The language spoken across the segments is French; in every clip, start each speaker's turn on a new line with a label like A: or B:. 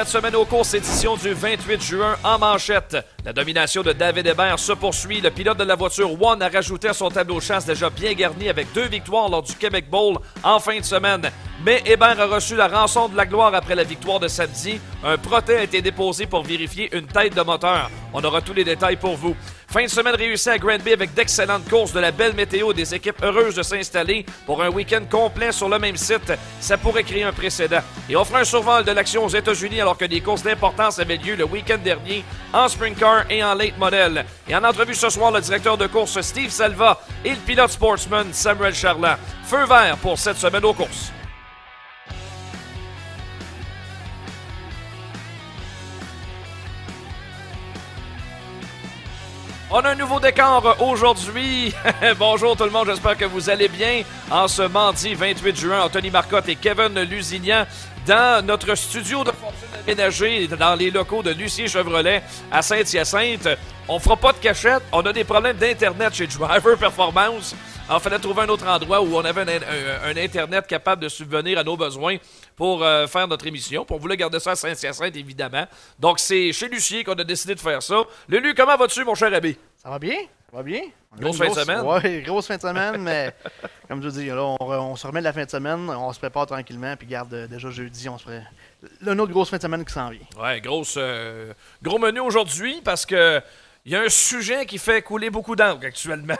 A: Cette semaine aux courses, édition du 28 juin en manchette. La domination de David Hébert se poursuit. Le pilote de la voiture One a rajouté à son tableau de chasse déjà bien garni avec deux victoires lors du Québec Bowl en fin de semaine. Mais Hébert a reçu la rançon de la gloire après la victoire de samedi. Un protège a été déposé pour vérifier une tête de moteur. On aura tous les détails pour vous. Fin de semaine réussie à Granby avec d'excellentes courses, de la belle météo, des équipes heureuses de s'installer pour un week-end complet sur le même site. Ça pourrait créer un précédent. Et on fera un survol de l'action aux États-Unis alors que des courses d'importance avaient lieu le week-end dernier en sprint car et en late model. Et en entrevue ce soir, le directeur de course Steve Salva et le pilote sportsman Samuel Charland. Feu vert pour cette semaine aux courses. On a un nouveau décor aujourd'hui. Bonjour tout le monde, j'espère que vous allez bien. En ce mardi 28 juin, Anthony Marcotte et Kevin Lusignan dans notre studio de fortune dans les locaux de Lucie Chevrolet à Saint-Hyacinthe. On fera pas de cachette, on a des problèmes d'internet chez Driver Performance. Alors, fallait trouver un autre endroit où on avait un, Internet capable de subvenir à nos besoins pour euh, faire notre émission. Pour on voulait garder ça à Saint-Hyacinthe, évidemment. Donc, c'est chez Lucier qu'on a décidé de faire ça. Lulu, comment vas-tu, mon cher Abbé?
B: Ça va bien? Ça va bien?
A: Grosse fin de semaine?
B: Oui, grosse fin de semaine, mais comme je dis, là, on, se remet de la fin de semaine, on se prépare tranquillement, puis garde euh, déjà jeudi, on se prépare. Une autre grosse fin de semaine qui s'en vient.
A: Oui, grosse, euh, gros menu aujourd'hui parce que il y a un sujet qui fait couler beaucoup d'encre actuellement.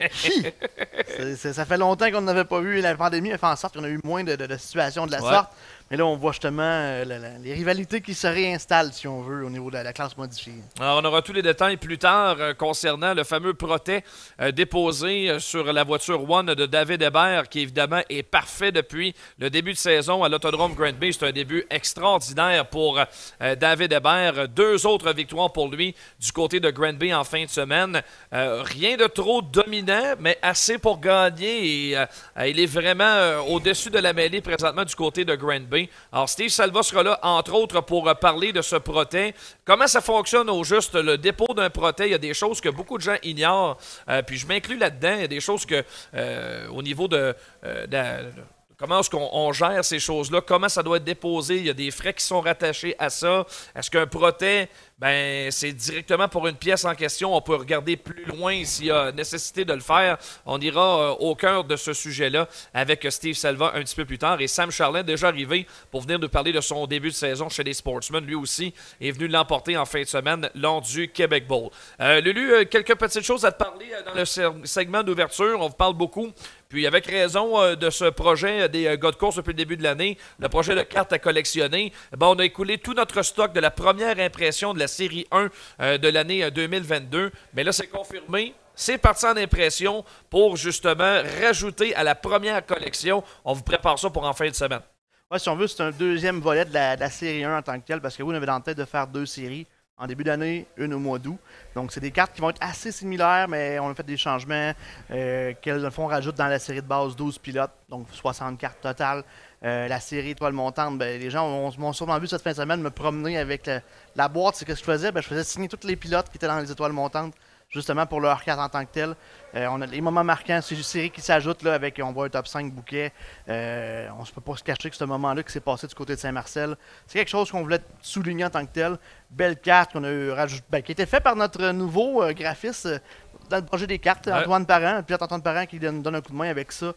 B: ça fait longtemps qu'on n'avait pas vu. La pandémie a fait en sorte qu'on a eu moins de, situations de la sorte. Mais là, on voit justement euh, les rivalités qui se réinstallent, si on veut, au niveau de la, classe modifiée.
A: On aura tous les détails plus tard euh, concernant le fameux protet euh, déposé sur la voiture One de David Hébert, qui évidemment est parfait depuis le début de saison à l'Autodrome Grand Bay. C'est un début extraordinaire pour David Hébert. Deux autres victoires pour lui du côté de Grand Bay en fin de semaine. rien de trop dominant, mais assez pour gagner. Il est vraiment au-dessus de la mêlée présentement du côté de Grand Bay. Alors, Steve Salva sera là, entre autres, pour euh, parler de ce proté. Comment ça fonctionne au juste, le dépôt d'un proté? Il y a des choses que beaucoup de gens ignorent, euh, puis je m'inclus là-dedans. Il y a des choses que, euh, au niveau de, Comment est-ce qu'on gère ces choses-là? Comment ça doit être déposé? Il y a des frais qui sont rattachés à ça. Est-ce qu'un proté ben c'est directement pour une pièce en question. On peut regarder plus loin s'il y a nécessité de le faire. On ira euh, au cœur de ce sujet-là avec Steve Salva un petit peu plus tard. Et Sam Charlin, déjà arrivé pour venir nous parler de son début de saison chez les Sportsmen, lui aussi est venu l'emporter en fin de semaine lors du Québec Bowl. Euh, Lulu, euh, quelques petites choses à te parler dans le segment d'ouverture. On vous parle beaucoup puis avec raison de ce projet des gars course depuis le début de l'année, le projet de cartes à collectionner, ben, on a écoulé tout notre stock de la première impression de la série 1 euh, de l'année 2022. Euh, Mais là, c'est confirmé. C'est parti en impression pour justement rajouter à la première collection. On vous prépare ça pour en fin de semaine.
B: Ouais, si on veut, c'est un deuxième volet de la, série 1 en tant que tel, parce que vous, on avait dans la tête de faire deux séries en début d'année, une au mois d'août. Donc, c'est des cartes qui vont être assez similaires, mais on a fait des changements. Euh, qu'elles font rajoute dans la série de base 12 pilotes, donc 60 cartes totales. Euh, la série Étoile montante, ben, les gens m'ont sûrement vu cette fin de semaine me promener avec la boîte. C'est ce que je faisais. Ben, je faisais signer tous les pilotes qui étaient dans les étoiles montantes, justement pour leur carte en tant que tel. Euh, on a les moments marquants, c'est une série qui s'ajoute avec, on voit un top 5 bouquet. Euh, on ne peut pas se cacher que ce moment-là qui s'est passé du côté de Saint-Marcel, c'est quelque chose qu'on voulait souligner en tant que tel. Belle carte qu'on a eu, ben, qui a été fait par notre nouveau graphiste dans le projet des cartes, Antoine Parent, puis Antoine Parent qui donne, donne un coup de main avec ça.
A: Euh,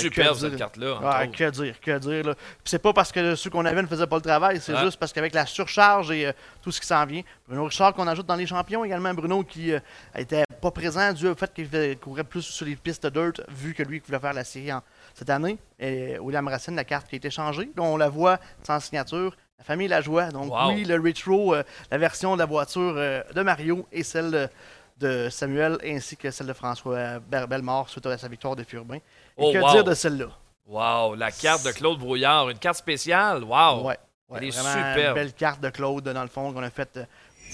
A: Super cette carte-là.
B: Ouais, que dire, que dire. Là. c'est pas parce que ceux qu'on avait ne faisaient pas le travail, c'est juste parce qu'avec la surcharge et euh, tout ce qui s'en vient. Bruno Richard qu'on ajoute dans les champions également, Bruno qui n'était euh, pas présent dû au fait qu'il courait plus sur les pistes dirt vu que lui voulait faire la série cette année. Et William Racine, la carte qui a été changée. on la voit sans signature. La famille la joie. Donc oui, le retro, la version de la voiture de Mario et celle de Samuel ainsi que celle de François Bellemare suite à sa victoire de Furbin. Et oh, que dire de celle-là?
A: Wow, la carte de Claude Brouillard, une carte spéciale, wow!
B: Ouais, Elle est super. Une belle carte de Claude, dans le fond, qu'on a faite euh,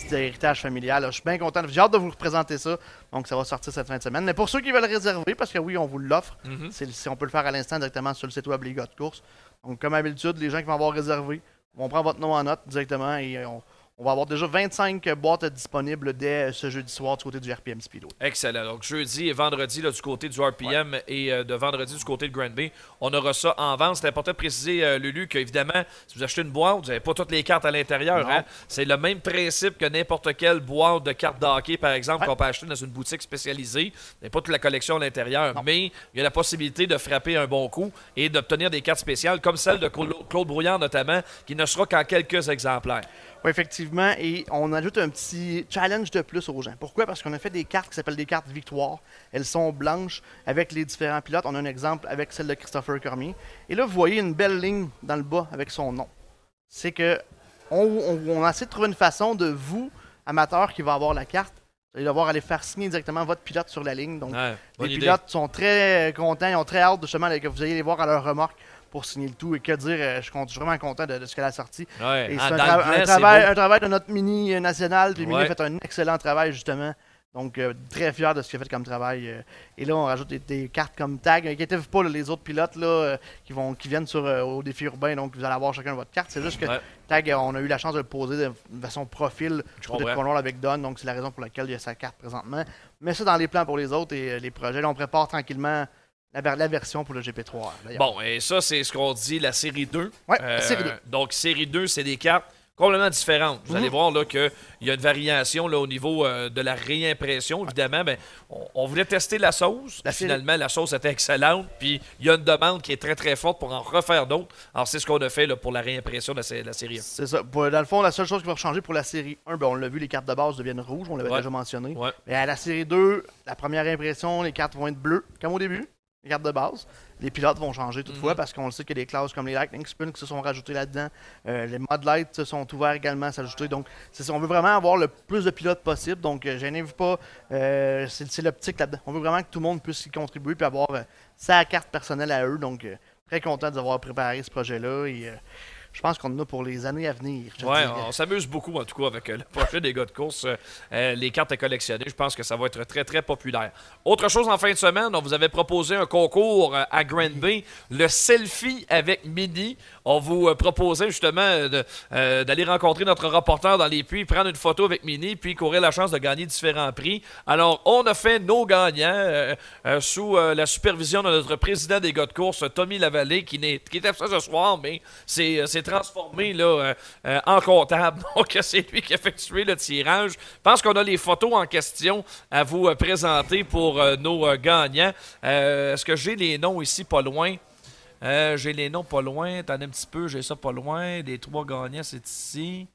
B: petit héritage familial. je suis bien content. J'ai hâte de vous représenter ça. Donc, ça va sortir cette fin de semaine. Mais pour ceux qui veulent réserver, parce que oui, on vous l'offre, si on peut le faire à l'instant directement sur le site web Les Gars de course. Donc, comme d'habitude, les gens qui vont avoir réservé vont prendre votre nom en note directement et on, on va avoir déjà 25 boîtes disponibles dès ce jeudi soir du côté du RPM Speedway.
A: Excellent. Donc, jeudi et vendredi là, du côté du RPM et euh, de vendredi du côté de Grand Bay, on aura ça en vente. C'est important de préciser, euh, Lulu, qu'évidemment, si vous achetez une boîte, vous n'avez pas toutes les cartes à l'intérieur. Hein. C'est le même principe que n'importe quelle boîte de cartes d'hockey, par exemple,
B: Ouais.
A: qu'on peut acheter dans une boutique spécialisée. Vous n'avez pas toute la collection à l'intérieur, mais il y a la possibilité de frapper un bon coup et d'obtenir des cartes spéciales, comme celle de Claude Claude Brouillard notamment, qui ne sera qu'en quelques exemplaires.
B: Oui, effectivement, et on ajoute un petit challenge de plus aux gens. Pourquoi? Parce qu'on a fait des cartes qui s'appellent des cartes victoire. Elles sont blanches avec les différents pilotes. On a un exemple avec celle de Christopher Cormier. Et là, vous voyez une belle ligne dans le bas avec son nom. C'est que on, on, on essaie de trouver une façon de vous, amateurs qui va avoir la carte, vous allez devoir aller faire signer directement votre pilote sur la ligne. Donc,
A: Ouais,
B: les
A: idée.
B: pilotes sont très contents, ils ont très hâte justement que vous ayez les voir à leur remorque pour signer le tout. Et que dire, euh, je suis vraiment content de, de ce qu'elle a sorti.
A: Ouais.
B: Et
A: Ah,
B: c'est un, tra- travail, un travail de notre mini euh, national. Puis Mini
A: Ouais.
B: a fait un excellent travail, justement. Donc, euh, très fier de ce qu'il a fait comme travail. euh. et là, on rajoute des, des cartes comme tag. Inquiétez-vous pas, là, les autres pilotes là, euh, qui, vont, qui viennent sur, au défi urbain. Donc, vous allez avoir chacun votre carte. C'est juste que
A: Ouais.
B: tag, on a eu la chance de le poser de, de façon profil de. Cornwall avec Don. Donc, c'est la raison pour laquelle il y a sa carte présentement. Mais ça dans les plans pour les autres et les projets. Là, on prépare tranquillement la, ver- la version pour le GP3. d'ailleurs.
A: Bon, et ça, c'est ce qu'on dit, la série 2.
B: Ouais, la série 2.
A: Donc, série 2, c'est des cartes complètement différentes. Vous
B: Mhm.
A: allez voir là, qu'il y a une variation là, au niveau euh, de la réimpression. Évidemment, ben, on, on voulait tester la sauce.
B: La
A: Puis
B: série-
A: Finalement, la sauce était excellente. Puis il y a une demande qui est très, très forte pour en refaire d'autres. Alors, c'est ce qu'on a fait là, pour la réimpression de la, sé- la série 1.
B: C'est ça. Dans le fond, la seule chose qui va changer pour la série 1, ben, on l'a vu, les cartes de base deviennent rouges, on l'avait
A: Ouais.
B: déjà mentionné.
A: Ouais.
B: Mais à la série 2, la première impression, les cartes vont être bleues, comme au début, de base. Les pilotes vont changer toutefois
A: Mhm.
B: parce qu'on le sait qu'il y a des classes comme les Lightning Spin qui se sont rajoutées là-dedans. Euh, les Mod Lights se sont ouverts également à s'ajouter. Donc, on veut vraiment avoir le plus de pilotes possible. Donc, euh, gênez-vous pas. Euh, c'est l'optique là-dedans. On veut vraiment que tout le monde puisse y contribuer puis avoir euh, sa carte personnelle à eux. Donc, très content d'avoir préparé ce projet-là. Et je pense qu'on en a pour les années à venir.
A: Ouais, on s'amuse beaucoup en tout cas avec euh, le projet des gars de course. euh, euh, les cartes à collectionner, je pense que ça va être très très populaire. Autre chose en fin de semaine, on vous avait proposé un concours à Grand Bay, le selfie avec Mini. On vous euh, proposait justement euh, euh, d'aller rencontrer notre reporter dans les puits, prendre une photo avec Mini, puis courir la chance de gagner différents prix. Alors, on a fait nos gagnants sous la supervision de notre président des gars de course, Tommy Lavallée, qui, n'est, qui absent ce soir, mais s'est transformé là, en comptable. Donc, c'est lui qui a effectué le tirage. Je pense qu'on a les photos en question à vous présenter pour nos gagnants. Est-ce que j'ai les noms ici pas loin? Euh, j'ai les noms pas loin. Attendez un petit peu, j'ai ça pas loin. Les trois gagnants, c'est ici.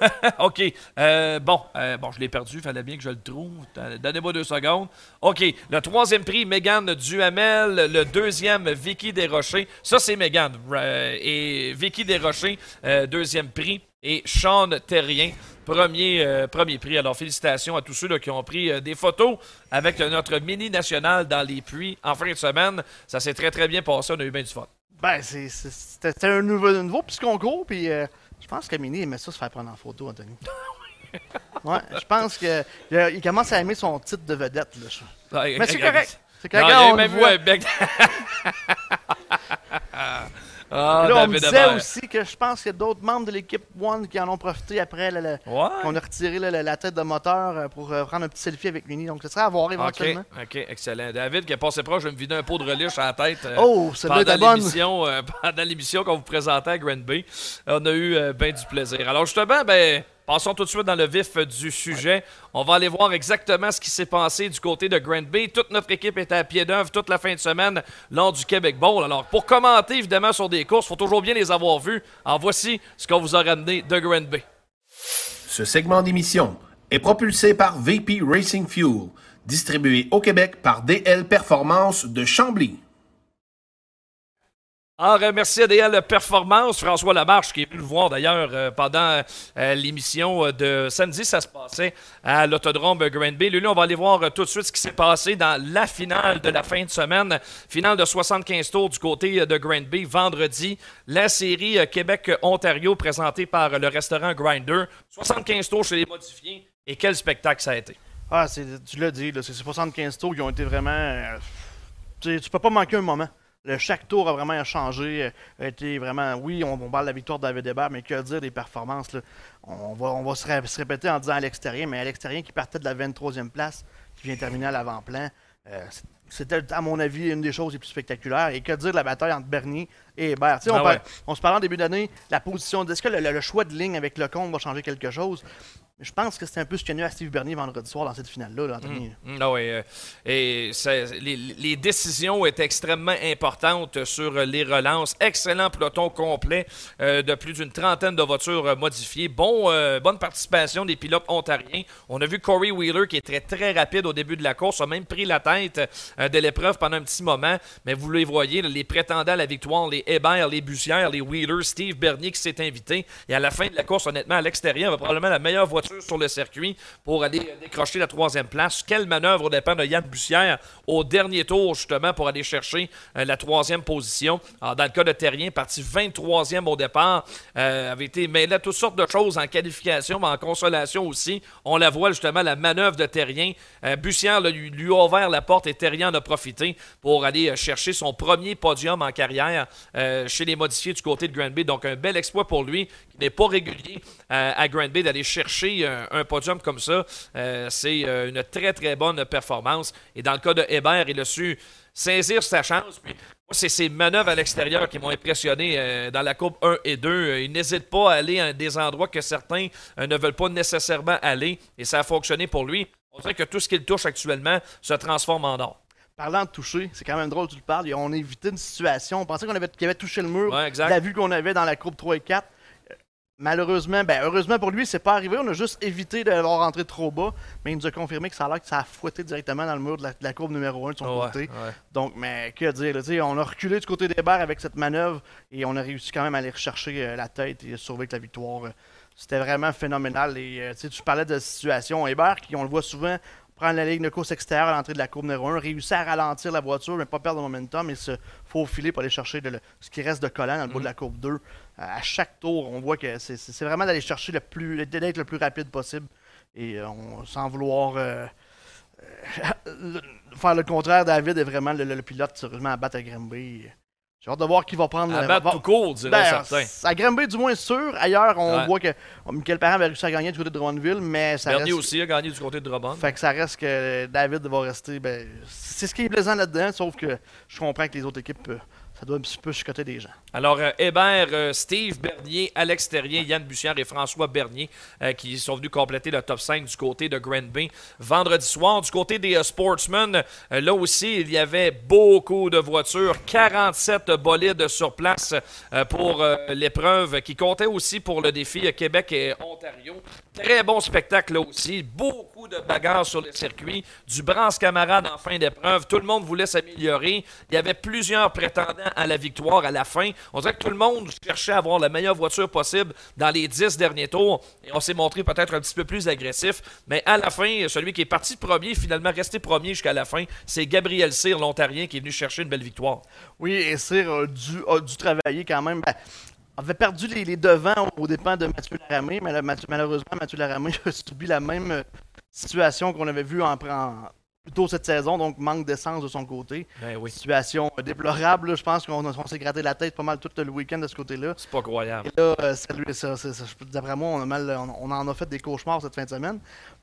A: OK. Euh, bon, euh, bon, je l'ai perdu. Fallait bien que je le trouve. Donnez-moi deux secondes. OK. Le troisième prix, Mégane Duhamel. Le deuxième, Vicky Desrochers. Ça, c'est. Euh, et Vicky Desrochers, deuxième prix. Et Sean Terrien, premier, euh, premier prix. Alors, félicitations à tous ceux là, qui ont pris euh, des photos avec notre mini national dans les puits en fin de semaine. Ça s'est très, très bien passé. On a eu bien du fun.
B: Ben, c'était un nouveau, un nouveau petit concours, puis euh, je pense que Mini aimait ça se faire prendre en photo, Anthony. ouais, je pense que il, a- il commence à aimer son titre de vedette, là. je- Mais c'est correct. C'est
A: Non,
B: correct,
A: a
B: on
A: même
B: voit.
A: ah,
B: Là, on me disait aussi que je pense qu'il y a d'autres membres de l'équipe One qui en ont profité après là, le-
A: Ouais.
B: qu'on a retiré là, la, tête de moteur euh, pour euh, prendre un petit selfie avec Mini. Donc, ce serait à voir éventuellement.
A: OK, excellent. David qui est passé proche de me vider un pot de relish à la tête. euh,
B: Oh,
A: pendant l'émission, euh, pendant l'émission qu'on vous présentait à Grand Bay. On a eu bien du plaisir. Alors justement, ben, passons tout de suite dans le vif euh, du sujet. On va aller voir exactement ce qui s'est passé du côté de Grand Bay. Toute notre équipe était à pied d'œuvre toute la fin de semaine lors du Québec Bowl. Alors pour commenter évidemment sur des courses, il faut toujours bien les avoir vues. En voici ce qu'on vous a ramené de Grand Bay.
C: Ce segment d'émission est propulsé par VP Racing Fuel, distribué au Québec par DL Performance de Chambly.
A: Alors, euh, merci à DL Performance, François Lamarche, qui est venu le voir d'ailleurs euh, pendant euh, l'émission euh, de samedi. Ça se passait à l'Autodrome Grand Bay. Lui, on va aller voir tout de suite ce qui s'est passé dans la finale de la fin de semaine. Finale de 75 tours du côté de Grand Bay vendredi. La série Québec-Ontario présentée par le restaurant Grinder. 75 tours chez les modifiés. Et quel spectacle ça a été.
B: Ah, tu l'as dit, là, c'est ces 75 tours qui ont été vraiment. euh, tu peux pas manquer un moment. Le, chaque tour a vraiment changé. A été vraiment, oui, on, parle de la victoire de David mais que dire des performances? On va, on se, répéter en disant à l'extérieur, mais à l'extérieur qui partait de la 23e place, qui vient terminer à l'avant-plan. c'était, à mon avis, une des choses les plus spectaculaires. Et que dire de la bataille entre Bernier et Hébert? Ah on, se parlait en début d'année, la position. Est-ce que le, le, choix de ligne avec le compte va changer quelque chose? je pense que c'est un peu ce qu'il y a à Steve Bernier vendredi soir dans cette finale-là, Anthony.
A: Mm, mm, ah oui, euh, et les, décisions étaient extrêmement importantes sur les relances. Excellent peloton complet euh, de plus d'une trentaine de voitures modifiées. Bon, euh, bonne participation des pilotes ontariens. On a vu Corey Wheeler qui est très très rapide au début de la course, a même pris la tête de l'épreuve pendant un petit moment. Mais vous les voyez, les prétendants à la victoire, les Hébert, les Bussières, les Wheeler, Steve Bernier qui s'est invité. Et à la fin de la course, honnêtement, à l'extérieur, va probablement la meilleure voiture sur le circuit pour aller décrocher la troisième place. Quelle manœuvre au dépend de Yann Bussière au dernier tour, justement, pour aller chercher euh, la troisième position. dans le cas de Terrien, parti 23e au départ, euh, avait été mêlé à toutes sortes de choses en qualification, mais en consolation aussi. On la voit, justement, la manœuvre de Terrien. Euh, Bussière lui, a ouvert la porte et Terrien en a profité pour aller chercher son premier podium en carrière chez les modifiés du côté de Grand Bay. Donc, un bel exploit pour lui, qui n'est pas régulier à Grand Bay d'aller chercher un, podium comme ça, euh, c'est euh, une très, très bonne performance. Et dans le cas de Hébert, il a su saisir sa chance. c'est ses manœuvres à l'extérieur qui m'ont impressionné euh, dans la Coupe 1 et 2. Il n'hésite pas à aller à des endroits que certains ne veulent pas nécessairement aller. Et ça a fonctionné pour lui. On dirait que tout ce qu'il touche actuellement se transforme en or.
B: Parlant de toucher, c'est quand même drôle que tu le parles. On a évité une situation. On pensait qu'on avait, avait touché le mur. La vue qu'on avait dans la Coupe 3 et 4. Malheureusement, ben heureusement pour lui, c'est pas arrivé. On a juste évité d'avoir rentré trop bas. Mais il nous a confirmé que ça a l'air que ça a fouetté directement dans le mur de la, courbe numéro 1 de son côté. Donc, mais que dire, on a reculé du côté des barres avec cette manœuvre et on a réussi quand même à aller rechercher euh, la tête et sauver la victoire. C'était vraiment phénoménal. Et euh, tu parlais de la situation. Hébert, qui on le voit souvent, prendre la ligne de course extérieure à l'entrée de la courbe numéro 1, réussir à ralentir la voiture, mais pas perdre le momentum et se faufiler pour aller chercher ce qui reste de collant dans le bout de la mm-hmm. courbe 2. À chaque tour, on voit que c'est vraiment d'aller chercher le plus, d'être le plus rapide possible et euh, on, sans vouloir euh, euh, faire le contraire. David est vraiment le, pilote sérieusement à battre à Grimby. J'ai hâte de voir qui va prendre.
A: À battre tout court, dirait ben, certains.
B: À Grimby, du moins sûr. Ailleurs, on voit que Michael Parent avait réussi à gagner du côté de Drummondville, mais ça
A: Bernier aussi a gagné du côté de Drummond.
B: Fait que ça reste que David va rester. Ben, c'est ce qui est plaisant là-dedans, sauf que je comprends que les autres équipes euh, ça doit un petit peu chicoter des gens.
A: Alors, euh, Hébert, euh, Steve Bernier, Alex Terrien, Yann Bussière et François Bernier euh, qui sont venus compléter le top 5 du côté de Grand Bay vendredi soir. Du côté des Sportsmen, là aussi, il y avait beaucoup de voitures, 47 bolides sur place pour l'épreuve qui comptait aussi pour le défi Québec et Ontario. Très bon spectacle là aussi, beaucoup de bagarres sur le circuit, du bronze camarade en fin d'épreuve. Tout le monde voulait s'améliorer. Il y avait plusieurs prétendants à la victoire à la fin. On dirait que tout le monde cherchait à avoir la meilleure voiture possible dans les dix derniers tours. Et on s'est montré peut-être un petit peu plus agressif. Mais à la fin, celui qui est parti premier, finalement resté premier jusqu'à la fin, c'est Gabriel Cyr, l'Ontarien, qui est venu chercher une belle victoire.
B: Oui, et Cyr a dû, travailler quand même. Ben, avait perdu les, devants au dépens de Mathieu Laramé, mais malheureusement, Mathieu Laramé a subi la même situation qu'on avait vu en, en, plutôt cette saison, donc manque d'essence de son côté.
A: Ben
B: Situation déplorable, je pense qu'on s'est gratté la tête pas mal tout le week-end de ce côté-là.
A: C'est pas croyable.
B: Et là, d'après moi, on, a mal, on, en a fait des cauchemars cette fin de semaine.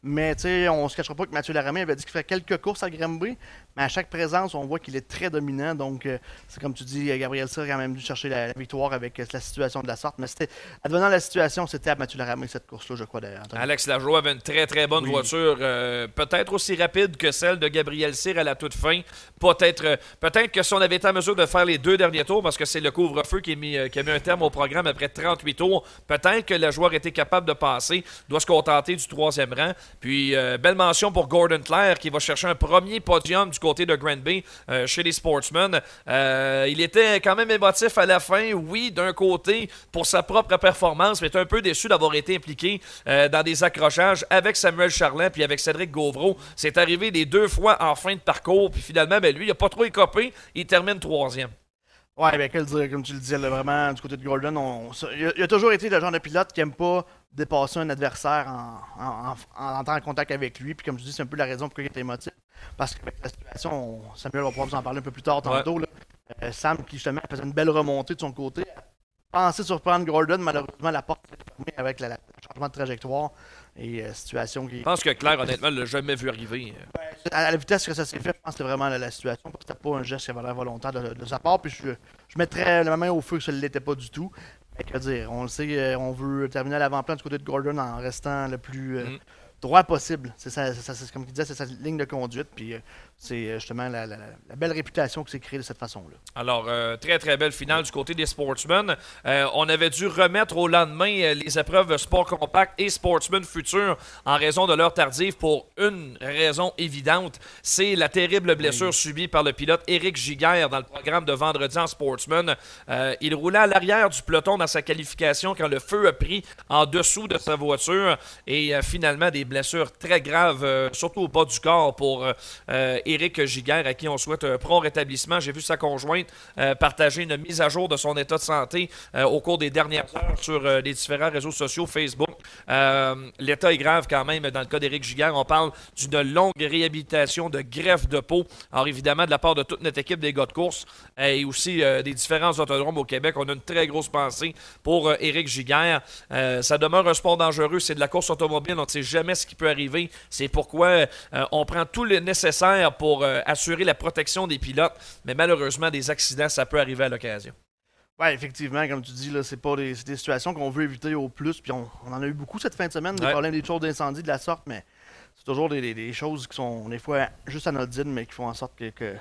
B: Mais tu sais, on se cachera pas que Mathieu Laramé avait dit qu'il ferait quelques courses à Grimby, mais à chaque présence, on voit qu'il est très dominant. Donc, euh, c'est comme tu dis, Gabriel Cyr a quand même dû chercher la, victoire avec euh, la situation de la sorte. Mais c'était, advenant la situation, c'était à Mathieu Laramé cette course-là, je crois d'ailleurs.
A: Alex Lajoie avait une très très bonne voiture, euh, peut-être aussi rapide que celle de Gabriel Cyr à la toute fin. Peut-être, peut-être que si on avait été en mesure de faire les deux derniers tours, parce que c'est le couvre-feu qui, mis, qui a mis un terme au programme après 38 tours, peut-être que le joueur était capable de passer, doit se contenter du troisième rang. Puis, euh, belle mention pour Gordon Clare qui va chercher un premier podium du côté de Grand Bay euh, chez les Sportsmen. Euh, il était quand même émotif à la fin, oui, d'un côté pour sa propre performance, mais est un peu déçu d'avoir été impliqué dans des accrochages avec Samuel Charlin puis avec Cédric Gauvreau. C'est arrivé les deux fois en fin de parcours, puis finalement, ben, lui, il n'a pas trop écopé. Il termine troisième.
B: Ouais, ben, comme tu le disais, vraiment, du côté de Gordon, il, a, toujours été le genre de pilote qui aime pas dépasser un adversaire en, en, en, entrant en contact avec lui. Puis comme je dis, c'est un peu la raison pour laquelle il était émotif. Parce que la situation, Samuel va pouvoir vous en parler un peu plus tard tantôt. Sam, qui justement faisait une belle remontée de son côté, pensé surprendre Gordon. Malheureusement, la porte est fermée avec le changement de trajectoire. Et situation qui.
A: Je pense que Claire, honnêtement, ne l'a jamais vu arriver.
B: À la vitesse que ça s'est fait, je pense que c'était vraiment la, situation. C'était pas un geste qui avait l'air volontaire de, sa part. Puis je, je mettrais la main au feu que ça ne l'était pas du tout. Dire, on le sait, on veut terminer à l'avant-plan du côté de Gordon en restant le plus. Mm droit possible. C'est ça, c'est comme il disait, c'est sa ligne de conduite. Puis euh, c'est euh, justement la, belle réputation que c'est créé de cette façon-là.
A: Alors, euh, très très belle finale du côté des Sportsmen. on avait dû remettre au lendemain les épreuves Sport Compact et Sportsman Futur en raison de l'heure tardive pour une raison évidente. C'est la terrible blessure subie par le pilote Eric Giguère dans le programme de vendredi en Sportsman. il roulait à l'arrière du peloton dans sa qualification quand le feu a pris en dessous de sa voiture et finalement des blessure très grave, euh, surtout au bas du corps pour euh, euh, Éric Giguère, à qui on souhaite un prompt rétablissement. J'ai vu sa conjointe partager une mise à jour de son état de santé au cours des dernières heures sur les différents réseaux sociaux, Facebook. L'état est grave quand même dans le cas d'Éric Giguère. On parle d'une longue réhabilitation de greffe de peau. Alors évidemment, de la part de toute notre équipe des gars de course et aussi des différents autodromes au Québec, on a une très grosse pensée pour Éric Giguère. ça demeure un sport dangereux, c'est de la course automobile, on ne sait jamais ce qui peut arriver. C'est pourquoi euh, on prend tout le nécessaire pour euh, assurer la protection des pilotes. Mais malheureusement, des accidents, ça peut arriver à l'occasion.
B: Oui, effectivement, comme tu dis, c'est pas des, situations qu'on veut éviter au plus. Puis on, en a eu beaucoup cette fin de semaine, des problèmes, des choses d'incendie de la sorte, mais c'est toujours des, choses qui sont des fois juste anodines, mais qui font en sorte que,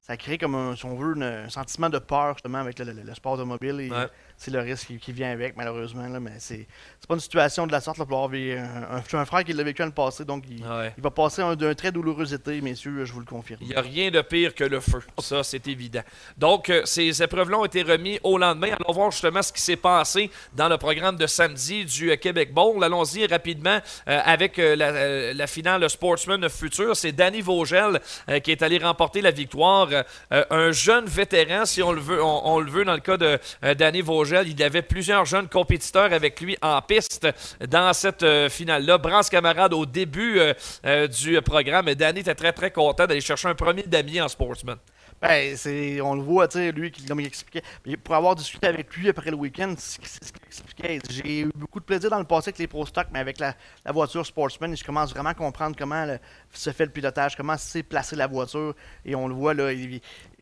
B: ça crée comme un, si on veut, un sentiment de peur justement avec le, sport automobile. Et, c'est le risque qui, vient avec, malheureusement. Là, mais c'est pas une situation de la sorte. Là, pour avoir un, un, frère qui l'a vécu dans le passé, donc il, va passer d'un très douloureux été, messieurs, je vous le confirme.
A: Il n'y a rien de pire que le feu. Ça, c'est évident. Donc, euh, ces épreuves-là ont été remis au lendemain. Allons voir justement ce qui s'est passé dans le programme de samedi du euh, Québec Bowl. Allons-y rapidement euh, avec la, la, finale Sportsman Future. C'est Danny Vogel qui est allé remporter la victoire. un jeune vétéran, si on le veut, on, le veut dans le cas de Danny Vogel il y avait plusieurs jeunes compétiteurs avec lui en piste dans cette euh, finale-là. Brance camarade au début euh, euh, du programme. Danny était très, très content d'aller chercher un premier damier en sportsman.
B: Ben, c'est, on le voit, lui, comme il expliquait. Pour avoir discuté avec lui après le week-end, c'est ce qu'il expliquait. J'ai eu beaucoup de plaisir dans le passé avec les Pro Stock, mais avec la, voiture Sportsman, je commence vraiment à comprendre comment se fait le pilotage, comment c'est placer la voiture. Et on le voit, là, il,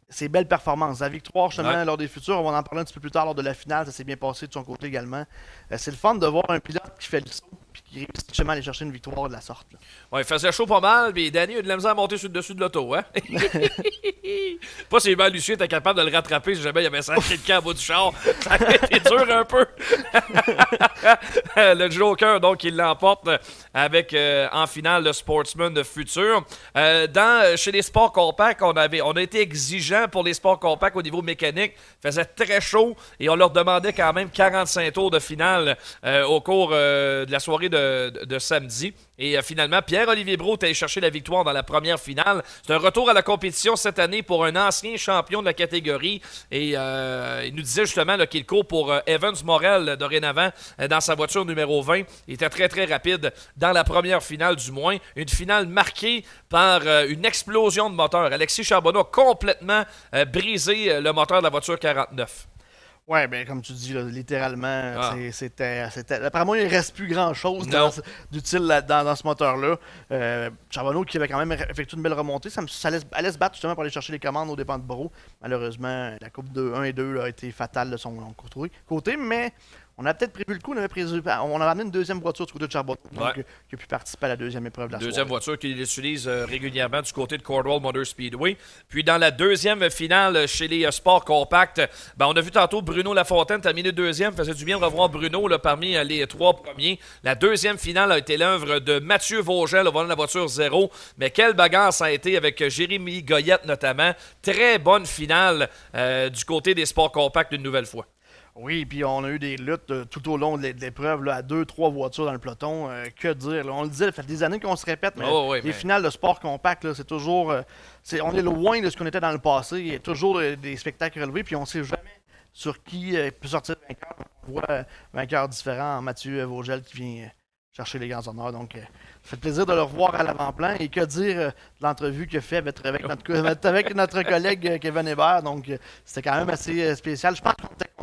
B: ses belles performances. La victoire, justement, lors des futurs, on va en parler un petit peu plus tard lors de la finale. Ça s'est bien passé de son côté également. Euh, c'est le fun de voir un pilote qui fait le saut et qui réussit justement à aller chercher une victoire de la sorte.
A: Ouais, il faisait chaud pas mal, mais Danny a eu de la misère à monter sur le dessus de l'auto. Hein? pas si mal Lucien était capable de le rattraper si jamais il y avait ça quelqu'un à bout du char. Ça aurait été dur un peu. le Joker, donc, il l'emporte avec euh, en finale le Sportsman de futur. Euh, dans, chez les sports compacts, on, avait, on a été exigeant pour les sports compacts au niveau mécanique. Il faisait très chaud et on leur demandait quand même 45 tours de finale euh, au cours de la soirée de samedi. Et euh, finalement, Pierre-Olivier Brault est allé chercher la victoire dans la première finale. C'est un retour à la compétition cette année pour un ancien champion de la catégorie. Et euh, il nous disait justement qu'il court pour euh, Evans Morel dorénavant dans sa voiture numéro 20. Il était très très rapide dans la première finale du moins. Une finale marquée par une explosion de moteur. Alexis Charbonneau a complètement brisé le moteur de la voiture 49.
B: Ouais, ben comme tu dis, littéralement, ah. c'était. Apparemment, il ne reste plus grand-chose d'utile dans, dans, ce moteur-là. Euh, Charbonneau qui avait quand même effectué une belle remontée, ça, me, ça laisse, allait se battre justement pour aller chercher les commandes aux dépens de Bro. Malheureusement, la coupe de 1 et 2 a été fatale de son côté, mais on a peut-être prévu le coup, on avait, prévu, on a ramené une deuxième voiture du côté de Charbonneau qui a pu participer à la deuxième épreuve de la
A: Deuxième voiture qu'il utilise euh, régulièrement du côté de Cordwell Motor Speedway. Puis dans la deuxième finale chez les euh, sports compacts, ben, on a vu tantôt Bruno Lafontaine terminer deuxième. Faisait du bien de revoir Bruno là, parmi euh, les trois premiers. La deuxième finale a été l'œuvre de Mathieu Vogel au volant de la voiture zéro. Mais quelle bagarre ça a été avec Jérémy Goyette notamment. Très bonne finale du côté des sports compacts une nouvelle fois.
B: Oui, puis on a eu des luttes euh, tout au long de l'épreuve, à deux, trois voitures dans le peloton. Euh, que dire? On le disait, ça fait des années qu'on se répète, mais oh, les finales de sport compact, c'est toujours. Euh, on est loin de ce qu'on était dans le passé. Il y a toujours des spectacles relevés, puis on ne sait jamais sur qui peut sortir vainqueur. On voit vainqueur différent Mathieu Vogel qui vient chercher les grands honneurs. Donc, fait plaisir de le revoir à l'avant-plan. Et que dire de l'entrevue qu'il a fait avec, notre, avec notre collègue Kevin Hébert. Donc, c'était quand même assez spécial. Je pense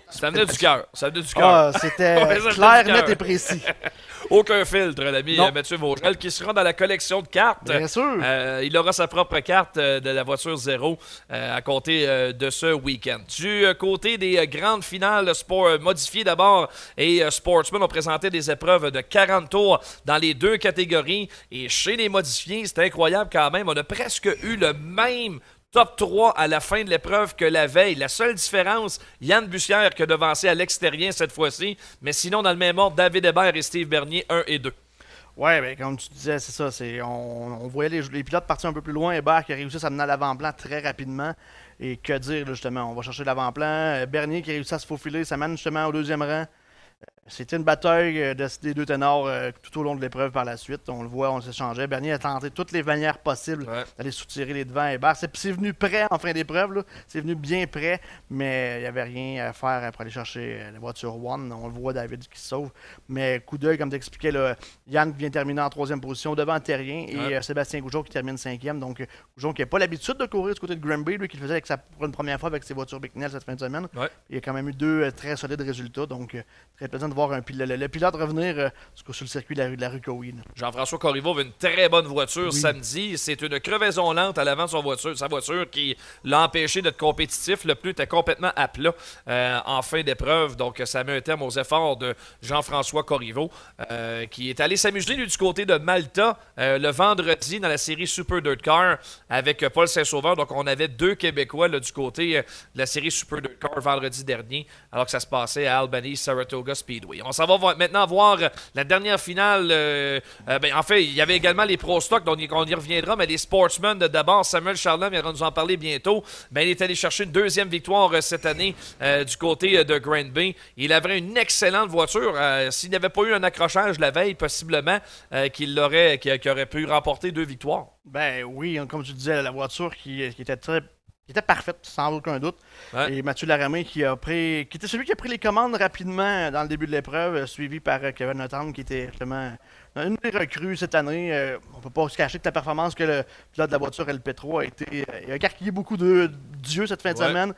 A: Ça venait du cœur. Ça venait du cœur. Ah,
B: c'était clair, net et précis.
A: Aucun filtre, l'ami Mathieu Vogel, qui sera dans la collection de cartes.
B: Bien sûr.
A: Euh, il aura sa propre carte euh, de la voiture zéro euh, à compter de ce week-end. Du côté des grandes finales sport modifiées d'abord et Sportsman ont présenté des épreuves de 40 tours dans les deux catégories. Et chez les modifiés, c'est incroyable quand même. On a presque eu le même top 3 à la fin de l'épreuve que la veille. La seule différence, Yann Bussière qui a devancé à l'extérieur cette fois-ci. Mais sinon, dans le même ordre, David Hébert et Steve Bernier, 1 et 2.
B: Ouais, ben, comme tu disais, c'est ça. C'est, on, voyait les, pilotes partir un peu plus loin. Hébert qui a réussi à s'amener à l'avant-plan très rapidement. Et que dire, justement, on va chercher l'avant-plan. Bernier qui a réussi à se faufiler, ça mène justement au deuxième rang. C'était une bataille euh, des deux ténors euh, tout au long de l'épreuve par la suite. On le voit, on s'échangeait. Bernier a tenté toutes les manières possibles d'aller soutirer les devants et barres. C'est venu prêt en fin d'épreuve. C'est venu bien prêt, mais il n'y avait rien à faire pour aller chercher euh, la voiture One. On le voit, David qui se sauve. Mais coup d'œil, comme tu expliquais, Yann vient terminer en troisième position devant Terrien et Sébastien Goujon qui termine cinquième. Donc, Goujon qui n'a pas l'habitude de courir du côté de Granby, lui qui le faisait avec sa, pour une première fois avec ses voitures Bicknell cette fin de semaine. Il a quand même eu deux très solides résultats. Donc, très plaisant voir un le, pilote revenir euh, sur le circuit de la de la rue
A: Jean-François Corriveau avait une très bonne voiture samedi. C'est une crevaison lente à l'avant de son voiture, sa voiture qui l'a empêché d'être compétitif. Le pneu était complètement à plat euh, en fin d'épreuve. Donc, ça met un terme aux efforts de Jean-François Corriveau, euh, qui est allé s'amuser du côté de Malta le vendredi dans la série Super Dirt Car avec Paul Saint-Sauveur. Donc, on avait deux Québécois du côté de la série Super Dirt Car vendredi dernier, alors que ça se passait à Albany, Saratoga On s'en va maintenant voir la dernière finale. Euh, euh, ben, en fait, il y avait également les Pro Stock, donc on y reviendra, mais les Sportsmen d'abord. Samuel Charland viendra nous en parler bientôt. Ben, il est allé chercher une deuxième victoire euh, cette année du côté de Grand Bay. Il avait une excellente voiture. S'il n'y avait pas eu un accrochage la veille, possiblement qu'il aurait, aurait pu remporter deux victoires.
B: Ben oui, comme tu disais, la voiture qui était très qui était parfaite, sans aucun doute. Et Mathieu Laramé qui a pris, qui était celui qui a pris les commandes rapidement dans le début de l'épreuve, suivi par euh, Kevin Notham, qui était justement une des recrues cette année. Euh, on peut pas se cacher que la performance que le pilote de la voiture LP3 a été, euh, a écarquillé beaucoup de d'yeux cette fin de semaine.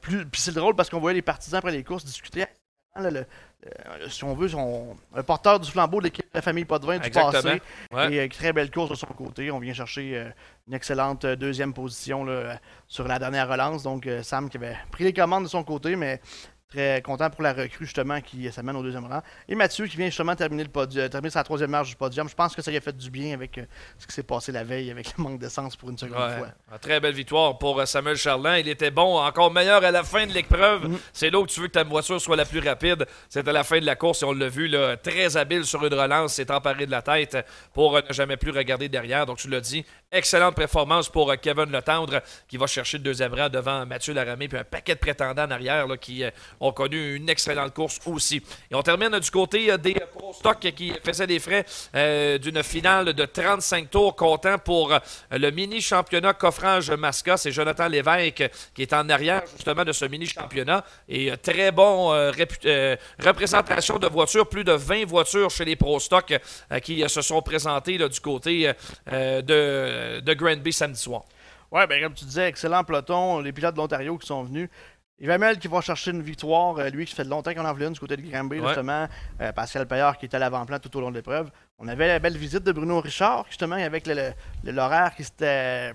B: puis c'est drôle parce qu'on voyait les partisans après les courses discuter. Le, si on veut, son, un porteur du flambeau de l'équipe de la famille Potvin du passé. Et une très belle course de son côté. On vient chercher une excellente euh, deuxième position sur la dernière relance. Donc, euh, Sam qui avait pris les commandes de son côté, mais Très content pour la recrue, justement, qui s'amène au deuxième rang. Et Mathieu, qui vient justement terminer, le podium, terminer sa troisième marche du podium. Je pense que ça lui a fait du bien avec euh, ce qui s'est passé la veille, avec le manque d'essence pour une seconde fois.
A: Une très belle victoire pour euh, Samuel Charlin. Il était bon, encore meilleur à la fin de l'épreuve. Mm-hmm. C'est là où tu veux que ta voiture soit la plus rapide. C'est à la fin de la course et on l'a vu, là, très habile sur une relance, s'est emparé de la tête pour euh, ne jamais plus regarder derrière. Donc, tu l'as dit, excellente performance pour Kevin Letendre qui va chercher le deuxième rang devant Mathieu Laramé, puis un paquet de prétendants en arrière là, qui ont connu une excellente course aussi. Et on termine du côté euh, des Pro Stock qui faisaient des frais euh, d'une finale de 35 tours, comptant pour euh, le mini-championnat coffrage Masca. C'est Jonathan Lévesque qui est en arrière justement de ce mini-championnat. Et très bon représentation de voitures, plus de 20 voitures chez les Pro Stock qui se sont présentées du côté de, de Granby samedi soir.
B: Oui, bien comme tu disais, excellent peloton. Les pilotes de l'Ontario qui sont venus. Yvamel qui va chercher une victoire, euh, lui qui fait longtemps qu'on en voulait une du côté de Granby, justement. Euh, Pascal Payard qui était à l'avant-plan tout au long de l'épreuve. On avait la belle visite de Bruno Richard, justement, avec l'horaire qui s'était.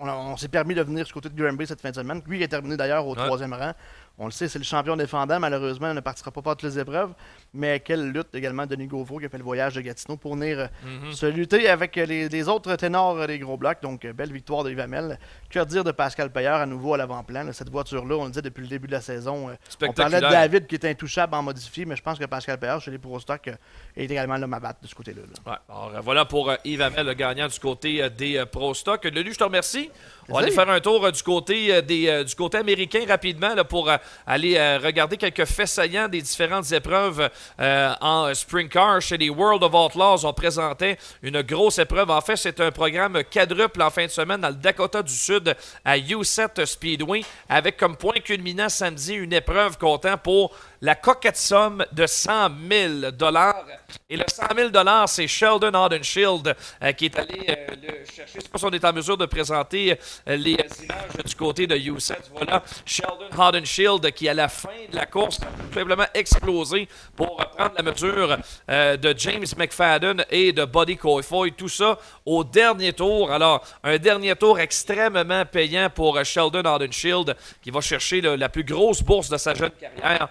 B: On, s'est permis de venir du côté de Granby cette fin de semaine. Lui, il est terminé d'ailleurs au troisième rang. On le sait, c'est le champion défendant. Malheureusement, il ne partira pas pour toutes les épreuves. Mais quelle lutte également de Denis Gauvreau qui a fait le voyage de Gatineau pour venir euh, mhm. se lutter avec les, autres ténors des gros blocs. Donc, euh, belle victoire de Yvamel. Que dire de Pascal Payeur à nouveau à l'avant-plan? Cette voiture-là, on le disait depuis le début de la saison. Euh, on parlait de David qui était intouchable en modifié, mais je pense que Pascal Payeur, chez les Pro Stock, est également l'homme à battre de ce côté-là.
A: alors, voilà pour Yvamel, le gagnant du côté des Pro Stock. Lelu, je te remercie. On va aller faire un tour du, côté, des, du côté américain rapidement là, pour aller regarder quelques faits saillants des différentes épreuves euh, en sprint car chez les World of Outlaws. On présentait une grosse épreuve. En fait, c'est un programme quadruple en fin de semaine dans le Dakota du Sud à U7 Speedway avec comme point culminant samedi une épreuve comptant pour la coquette somme de 100 000 dollars. Et le 100 000 c'est Sheldon Haudenshield euh, qui est allé euh, le chercher. Je ne sais pas si on est en mesure de présenter euh, les images du côté de USET. Voilà, Sheldon Haudenshield qui, à la fin de la course, a tout simplement explosé pour prendre la mesure de James McFadden et de Buddy Koifoy. Tout ça au dernier tour. Alors, un dernier tour extrêmement payant pour Sheldon Haudenshield qui va chercher la plus grosse bourse de sa jeune carrière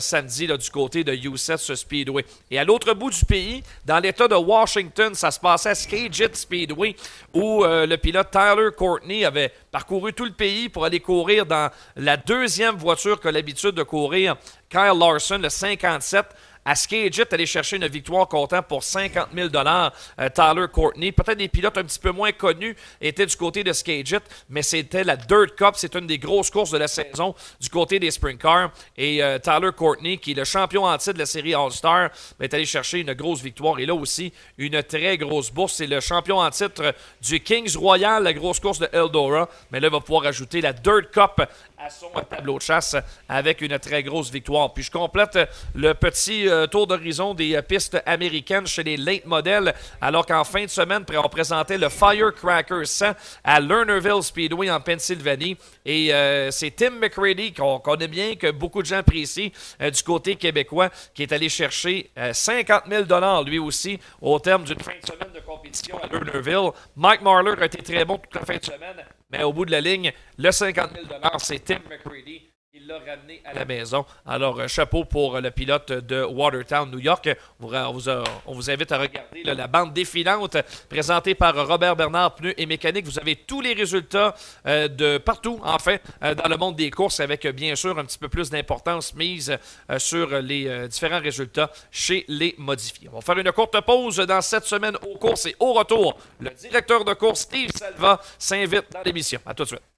A: samedi du côté de USET ce Speedway. Et à l'autre bout du pays, dans l'État de Washington, ça se passait à Skagit Speedway, où euh, le pilote Tyler Courtney avait parcouru tout le pays pour aller courir dans la deuxième voiture que l'habitude de courir, Kyle Larson, le 57 à Skagit, aller chercher une victoire comptant pour 50 000 euh, Tyler Courtney. Peut-être des pilotes un petit peu moins connus étaient du côté de Skagit, mais c'était la Dirt Cup. C'est une des grosses courses de la saison du côté des Sprint Cars. Et euh, Tyler Courtney, qui est le champion en titre de la série All-Star, est allé chercher une grosse victoire. Et là aussi, une très grosse bourse. C'est le champion en titre du Kings Royal, la grosse course de Eldora. Mais là, il va pouvoir ajouter la Dirt Cup à son tableau de chasse avec une très grosse victoire. Puis je complète le petit euh, tour d'horizon des euh, pistes américaines chez les late models, alors qu'en fin de semaine, on présentait le Firecracker 100 à Lernerville Speedway en Pennsylvanie. Et euh, c'est Tim McCready, qu'on connaît bien, que beaucoup de gens apprécient du côté québécois, qui est allé chercher 50 000 lui aussi au terme d'une fin de semaine de compétition à Lernerville. Mike Marler a été très bon toute la fin de semaine. Mais au bout de la ligne, le 50 000 c'est Tim McCready il l'a ramené à la maison. Alors, euh, chapeau pour le pilote de Watertown, New York. On vous, invite à regarder la bande défilante présentée par Robert Bernard, pneus et mécanique. Vous avez tous les résultats euh, de partout, en fait, euh, dans le monde des courses, avec bien sûr un petit peu plus d'importance mise sur les différents résultats chez les modifiés. On va faire une courte pause dans cette semaine aux courses et au retour, le directeur de course, Steve Salva, s'invite dans l'émission. À tout de suite.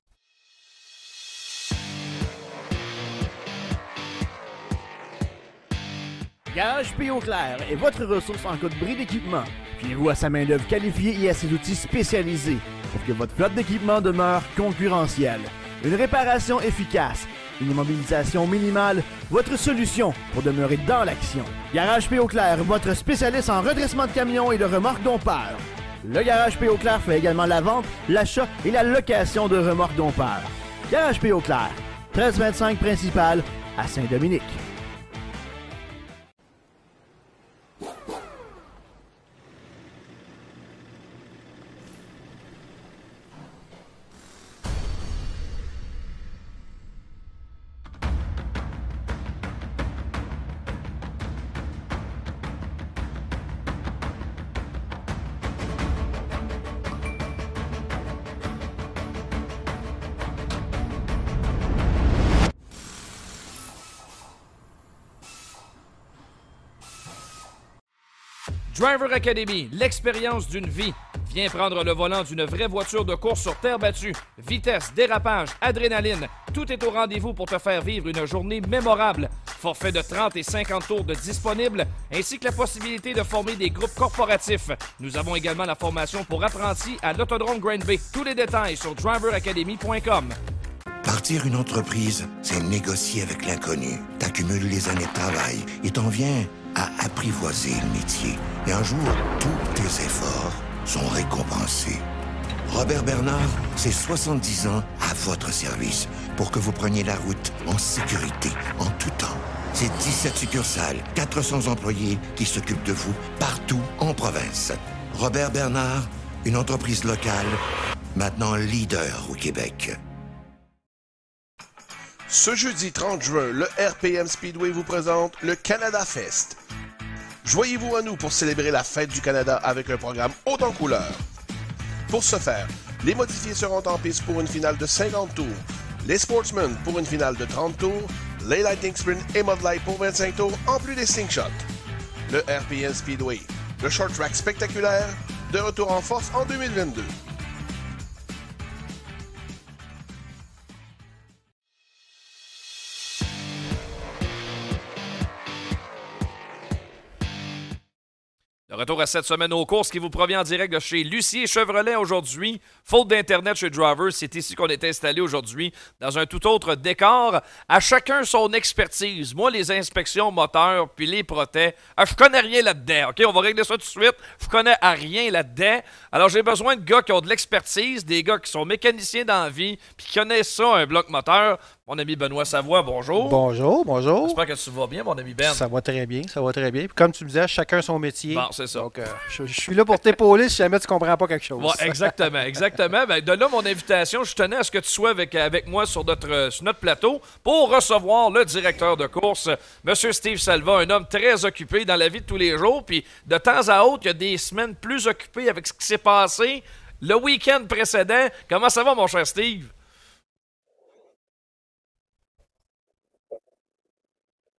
D: Garage P.O. Clair est votre ressource en cas de bris d'équipement. Fiez-vous à sa main-d'œuvre qualifiée et à ses outils spécialisés pour que votre flotte d'équipement demeure concurrentielle. Une réparation efficace, une immobilisation minimale, votre solution pour demeurer dans l'action. Garage P.O. Clair, votre spécialiste en redressement de camions et de remorques dompeurs. Le Garage P.O. Clair fait également la vente, l'achat et la location de remorques dompeurs. Garage P.O. Clair, 1325 principal à Saint-Dominique.
A: Driver Academy, l'expérience d'une vie. Viens prendre le volant d'une vraie voiture de course sur terre battue. Vitesse, dérapage, adrénaline, tout est au rendez-vous pour te faire vivre une journée mémorable. Forfait de 30 et 50 tours de disponible, ainsi que la possibilité de former des groupes corporatifs. Nous avons également la formation pour apprentis à l'Autodrome Grand Bay. Tous les détails sur driveracademy.com.
E: Partir une entreprise, c'est négocier avec l'inconnu. T'accumules les années de travail et t'en viens à apprivoiser le métier. Et un jour, tous tes efforts sont récompensés. Robert Bernard, c'est 70 ans à votre service pour que vous preniez la route en sécurité, en tout temps. C'est 17 succursales, 400 employés qui s'occupent de vous partout en province. Robert Bernard, une entreprise locale, maintenant leader au Québec.
C: Ce jeudi 30 juin, le RPM Speedway vous présente le Canada Fest. Joignez-vous à nous pour célébrer la fête du Canada avec un programme haut en couleur. Pour ce faire, les modifiés seront en piste pour une finale de 50 tours, les Sportsmen pour une finale de 30 tours, les Lightning Sprint et Mod Light pour 25 tours, en plus des Shots. Le RPM Speedway, le short track spectaculaire, de retour en force en 2022.
A: De retour à cette semaine aux courses qui vous provient en direct de chez Lucie Chevrolet aujourd'hui. Faute d'Internet chez Drivers, c'est ici qu'on est installé aujourd'hui dans un tout autre décor. À chacun son expertise. Moi, les inspections moteurs puis les protets, ah, je connais rien là-dedans. OK, on va régler ça tout de suite. Je connais à rien là-dedans. Alors, j'ai besoin de gars qui ont de l'expertise, des gars qui sont mécaniciens dans la vie puis qui connaissent ça, un bloc moteur. Mon ami Benoît Savoie, bonjour.
F: Bonjour, bonjour.
A: J'espère que tu vas bien, mon ami Ben.
F: Ça va très bien, ça va très bien. Puis comme tu me disais, chacun son métier.
A: Bon, c'est ça.
F: Donc, euh, je, je suis là pour t'épauler si jamais tu comprends pas quelque chose.
A: Exactement, exactement. Ben, de là, mon invitation, je tenais à ce que tu sois avec, avec moi sur notre, euh, sur notre plateau pour recevoir le directeur de course, M. Steve Salva, un homme très occupé dans la vie de tous les jours. Puis de temps à autre, il y a des semaines plus occupées avec ce qui s'est passé le week-end précédent. Comment ça va, mon cher Steve?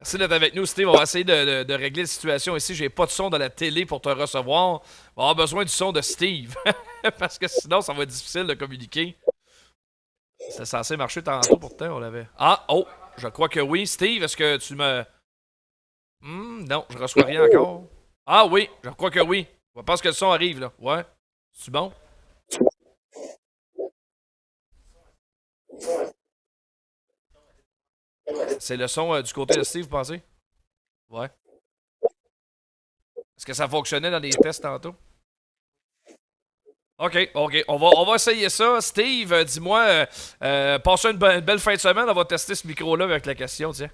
A: Merci d'être avec nous, Steve. On va essayer de, régler la situation ici. J'ai pas de son de la télé pour te recevoir. On va avoir besoin du son de Steve. Parce que sinon, ça va être difficile de communiquer. C'était censé marcher tantôt, pourtant, on l'avait. Ah, oh, je crois que oui. Steve, est-ce que tu me. Hmm, non, je reçois rien encore. Ah oui, je crois que oui. Je pense que le son arrive, là. Ouais. C'est bon? C'est le son euh, du côté de Steve, vous pensez? Ouais. Est-ce que ça fonctionnait dans les tests tantôt? OK, OK. On va, on va essayer ça. Steve, euh, dis-moi, euh, passez une, une belle fin de semaine. On va tester ce micro-là avec la question, tiens.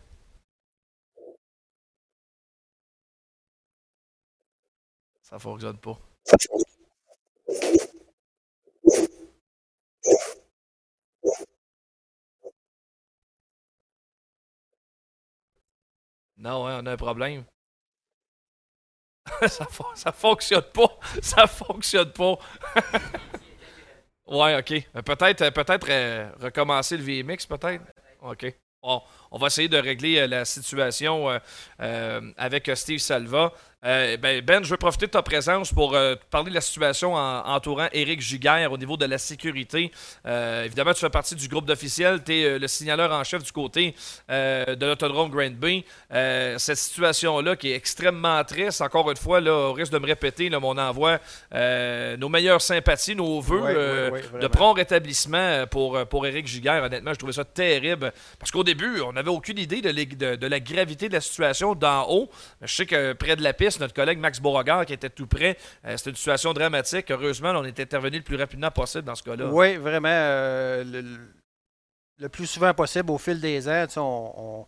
A: Ça fonctionne pas. Non, hein, on a un problème. ça, ça fonctionne pas. Ça fonctionne pas. ouais, ok. Euh, Peut-être euh, peut-être euh, recommencer le VMX, peut-être? Ok. Bon, on va essayer de régler la situation avec Steve Salva. Euh, ben, ben, je veux profiter de ta présence pour euh, parler de la situation en- entourant Éric Giguère au niveau de la sécurité. Euh, évidemment, tu fais partie du groupe d'officiels. Tu es le signaleur en chef du côté de l'autodrome Grand Bay. Cette situation-là qui est extrêmement triste, encore une fois, là, au risque de me répéter, là, on envoie nos meilleures sympathies, nos voeux
F: Ouais, ouais, ouais,
A: de prompt rétablissement pour, pour Éric Giguère. Honnêtement, je trouvais ça terrible. Parce qu'au début, on n'avait aucune idée de- de la gravité de la situation d'en haut. Je sais que près de la piste, notre collègue Max Beauregard, qui était tout près, euh, c'était une situation dramatique. Heureusement, on est intervenu le plus rapidement possible dans ce cas-là.
F: Oui, vraiment. euh, le, plus souvent possible au fil des ans,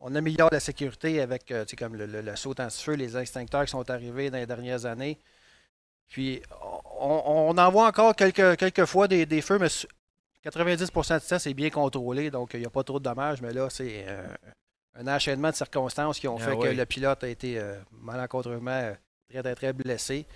F: on, améliore la sécurité avec euh, comme le, saut anti-feu, les extincteurs qui sont arrivés dans les dernières années. Puis on, en voit encore quelques, fois des, feux, mais su- 90% du temps, c'est bien contrôlé, donc il n'y a pas trop de dommages, mais là, c'est un enchaînement de circonstances qui ont
A: Ah
F: fait que le pilote a été euh, malencontreusement euh, très, très, très blessé.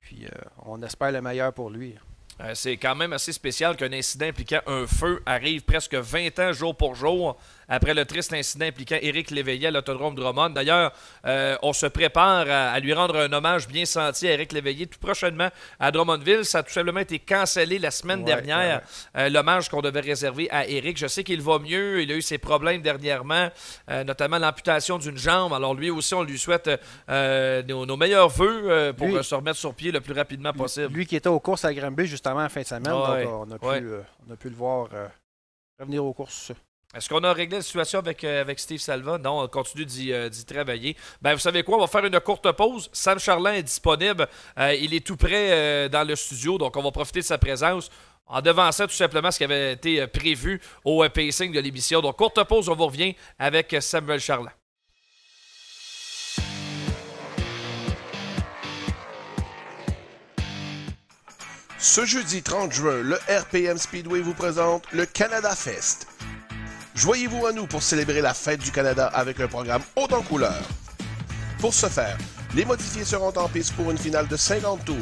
F: Puis euh, on espère le meilleur pour lui.
A: Euh, c'est quand même assez spécial qu'un incident impliquant un feu arrive presque 20 ans jour pour jour après le triste incident impliquant Éric Léveillé à l'autodrome Drummond. D'ailleurs, euh, on se prépare à, à lui rendre un hommage bien senti à Éric Léveillé tout prochainement à Drummondville. Ça a tout simplement été cancellé la semaine
F: Ouais,
A: dernière,
F: ouais,
A: euh, l'hommage qu'on devait réserver à Éric. Je sais qu'il va mieux, il a eu ses problèmes dernièrement, euh, notamment l'amputation d'une jambe. Alors lui aussi, on lui souhaite nos, nos meilleurs voeux pour
F: Lui-
A: se remettre sur pied le plus rapidement possible.
F: Lui qui était aux courses à Granby justement en fin de semaine,
A: Ouais,
F: donc on a, pu, on a pu le voir revenir aux courses.
A: Est-ce qu'on a réglé la situation avec, euh, avec Steve Salva? Non, on continue d'y euh, d'y travailler. Ben, vous savez quoi? On va faire une courte pause. Sam Charlin est disponible. Euh, il est tout euh, dans le studio, donc on va profiter de sa présence en devançant tout simplement ce qui avait été prévu au pacing de l'émission. Donc, courte pause, on vous revient avec Samuel Charlin.
C: Ce jeudi 30 juin, le RPM Speedway vous présente le Canada Fest. Joignez-vous à nous pour célébrer la fête du Canada avec un programme haut en couleur. Pour ce faire, les modifiés seront en piste pour une finale de 50 tours,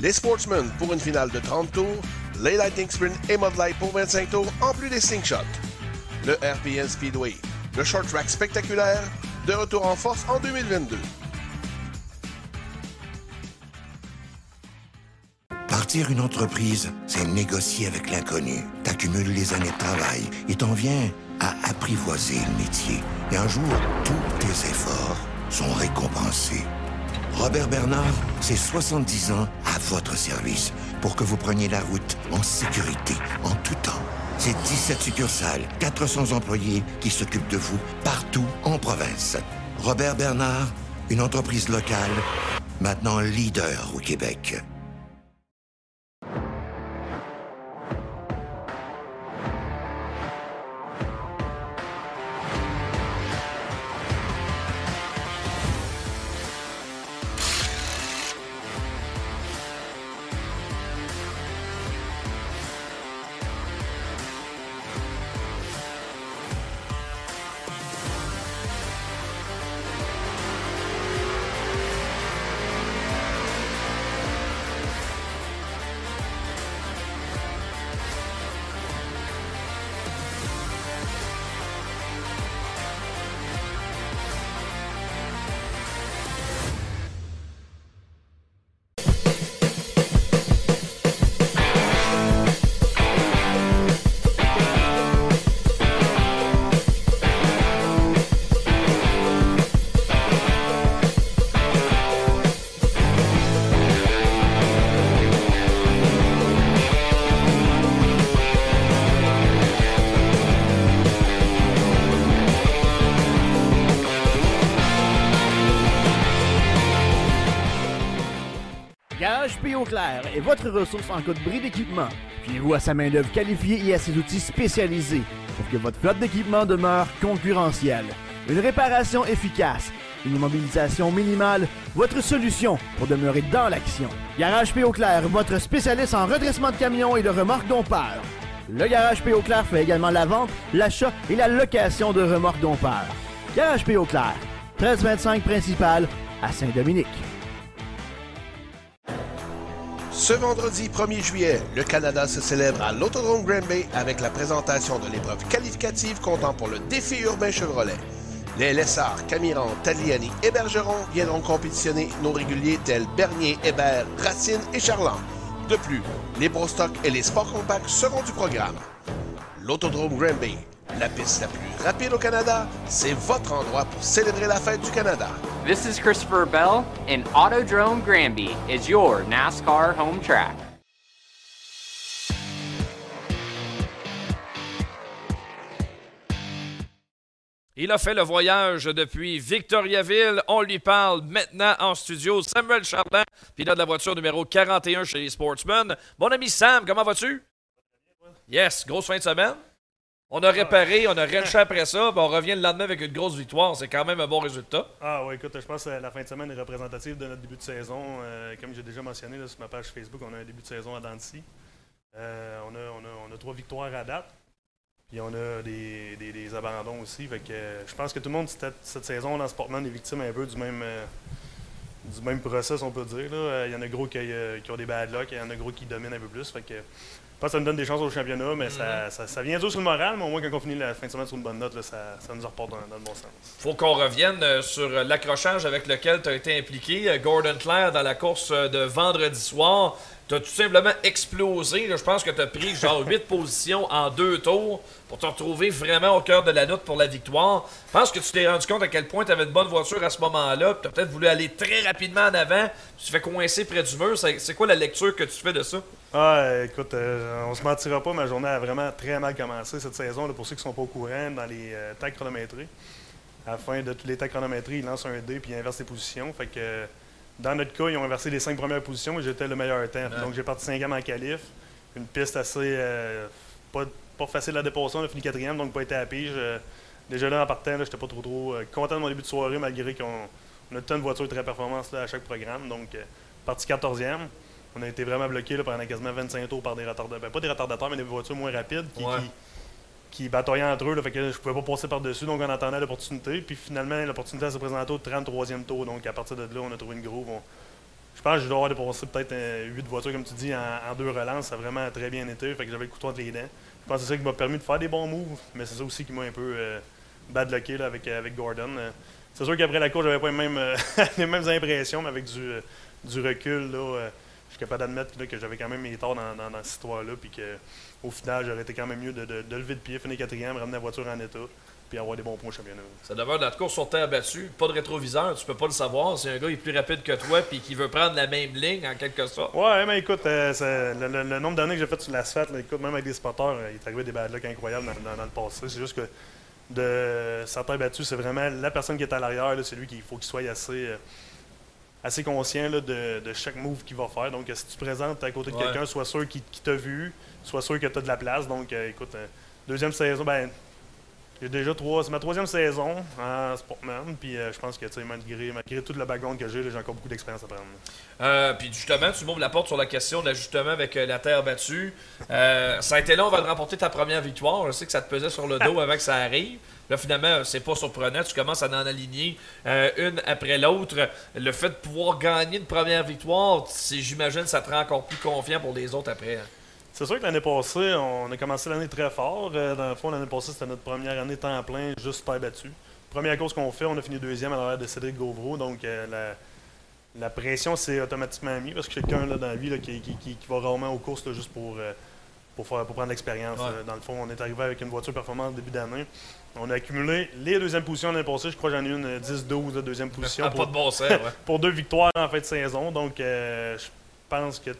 C: les Sportsmen pour une finale de 30 tours, les Lightning Sprint et Mud Light pour 25 tours, en plus des Slingshots. Le RPM Speedway, le short track spectaculaire, de retour en force en 2022.
E: Partir une entreprise, c'est négocier avec l'inconnu. T'accumules les années de travail et t'en viens à apprivoiser le métier. Et un jour, tous tes efforts sont récompensés. Robert Bernard, c'est 70 ans à votre service pour que vous preniez la route en sécurité, en tout temps. C'est 17 succursales, 400 employés qui s'occupent de vous partout en province. Robert Bernard, une entreprise locale, maintenant leader au Québec.
D: Garage P. Clair est votre ressource en cas de bris d'équipement. Fiez-vous à sa main-d'œuvre qualifiée et à ses outils spécialisés pour que votre flotte d'équipement demeure concurrentielle. Une réparation efficace, une immobilisation minimale, votre solution pour demeurer dans l'action. Garage P. Clair, votre spécialiste en redressement de camions et de remorques dompeurs. Le Garage P. Clair fait également la vente, l'achat et la location de remorques dompeurs. Garage P. Clair, 1325 principal à Saint-Dominique.
C: Ce vendredi 1er juillet, le Canada se célèbre à l'Autodrome Granby avec la présentation de l'épreuve qualificative comptant pour le défi urbain Chevrolet. Les Lessard, Camiran, Tagliani et Bergeron viendront compétitionner nos réguliers tels Bernier, Hébert, Racine et Charland. De plus, les Brostock et les Sports Compacts seront du programme. L'Autodrome Granby, la piste la plus rapide au Canada, c'est votre endroit pour célébrer la fête du Canada.
G: This is Christopher Bell, and Autodrome Granby is your NASCAR home track.
A: Il a fait le voyage depuis Victoriaville. On lui parle maintenant en studio. Samuel Chardin, pilote de la voiture numéro 41 chez les Sportsmen. Mon ami Sam, comment vas-tu? Yes, grosse fin de semaine. On a réparé, on a réussi après ça, puis on revient le lendemain avec une grosse victoire. C'est quand même un bon résultat.
H: Ah ouais, écoute, je pense que la fin de semaine est représentative de notre début de saison. Euh, comme j'ai déjà mentionné là, sur ma page Facebook, on a un début de saison à Dancy. Euh, on, a, on, a, on a trois victoires à date. Puis on a des, des, des abandons aussi. Fait que, euh, je pense que tout le monde, cette, cette saison, dans Sportman, est victime un peu du même, euh, du même process, on peut dire. là. Il y en a gros qui, qui ont des bad luck, il y en a gros qui dominent un peu plus. Fait que, pense que ça nous donne des chances au championnat, mais ça, ça, ça vient dur sur le moral. Mais au moins, quand on finit la fin de semaine sur une bonne note, là, ça, ça nous reporte dans, dans le bon sens.
A: Faut qu'on revienne euh, sur euh, l'accrochage avec lequel tu as été impliqué. Euh, Gordon Claire dans la course de vendredi soir. Tu as tout simplement explosé. là. Je pense que tu as pris genre 8 positions en deux tours pour te retrouver vraiment au cœur de la lutte pour la victoire. Je pense que tu t'es rendu compte à quel point tu avais une bonne voiture à ce moment-là. Tu as peut-être voulu aller très rapidement en avant. Tu te fais coincer près du mur. C'est quoi la lecture que tu fais de ça?
H: Ah, écoute, euh, on se mentira pas, ma journée a vraiment très mal commencé cette saison. là, pour ceux qui sont pas au courant, dans les euh, tags chronométrés, à la fin de tous les tags chronométrés, ils lancent un dé puis ils inversent les positions. Fait que, dans notre cas, ils ont inversé les cinq premières positions et j'étais le meilleur temps. Donc j'ai parti cinquième en qualif. Une piste assez euh, pas, pas facile à dépasser. On a fini quatrième, donc pas été à pige. Euh, déjà là, en partant, j'étais pas trop trop euh, content de mon début de soirée, malgré qu'on on a tant de voitures très performance là, à chaque programme. Donc, parti 14e. On a été vraiment bloqué pendant quasiment 25 tours par des retardateurs. Ben, pas des retardateurs, mais des voitures moins rapides qui,
A: Ouais.
H: qui, qui bataillaient entre eux. Là, fait que je pouvais pas passer par-dessus, donc on attendait l'opportunité. Puis finalement, l'opportunité s'est présentée au 33e tour. Donc à partir de là, on a trouvé une groove. Je pense que je dois avoir dépassé peut-être 8 voitures, comme tu dis, en, deux relances. Ça a vraiment très bien été. Fait que j'avais le couteau entre les dents. Je pense que c'est ça qui m'a permis de faire des bons moves, mais c'est ça aussi qui m'a un peu euh, badlocké là, avec, Gordon. Euh, c'est sûr qu'après la course, j'avais pas les mêmes, euh, impressions, mais avec du, euh, recul, là, euh, je suis capable d'admettre que j'avais quand même mes torts dans, cette histoire-là, au final, j'aurais été quand même mieux de, de, de lever le pied, finir quatrième, ramener la voiture en état. puis avoir des bons points au championnat.
A: Ça demeure notre course sur terre battue. Pas de rétroviseur, tu peux pas le savoir. Si un gars est plus rapide que toi puis qui veut prendre la même ligne en quelque sorte.
H: Ouais, mais écoute, euh, le, le- le nombre d'années que j'ai fait sur l'asphalte, écoute, même avec des spotters, euh, il est arrivé des bad luck incroyables dans, dans- dans le passé. C'est juste que de sa terre battue, c'est vraiment la personne qui est à l'arrière, c'est lui qu'il faut qu'il soit assez, euh, assez conscient là, de, de chaque move qu'il va faire. Donc, si tu te présentes à côté de
A: Ouais.
H: quelqu'un, sois sûr qu'il qu'il t'a vu, sois sûr que tu as de la place. Donc, euh, écoute, euh, deuxième saison, ben, j'ai déjà trois. C'est ma troisième saison en Sportman. Puis euh, je pense que tu sais, malgré, malgré tout le background que j'ai, j'ai encore beaucoup d'expérience à prendre.
A: Euh, puis justement, tu m'ouvres la porte sur la question de l'ajustement avec euh, la terre battue. Ça a été long avant de remporter ta première victoire. Je sais que ça te pesait sur le dos avant que ça arrive. Là, finalement, c'est pas surprenant. Tu commences à en aligner une après l'autre. Le fait de pouvoir gagner une première victoire, j'imagine, ça te rend encore plus confiant pour les autres après. hein?
H: C'est sûr que l'année passée, on a commencé l'année très fort. Euh, dans le fond, l'année passée, c'était notre première année temps plein, juste terre battue. Première course qu'on fait, on a fini deuxième à l'arrière de Cédric Gauvreau. Donc, euh, la, la pression s'est automatiquement mise parce que quelqu'un là, dans la vie là, qui, qui- qui- qui va rarement aux courses là, juste pour, euh, pour, faire, pour prendre l'expérience.
A: Ouais.
H: Dans le fond, on est arrivé avec une voiture performante début d'année. On a accumulé les deuxièmes positions l'année passée. Je crois que j'en ai une euh, 10-12 de deuxième position. Pour-
A: de bon sens, ouais.
H: pour deux victoires en fin de saison. Donc, euh, je pense que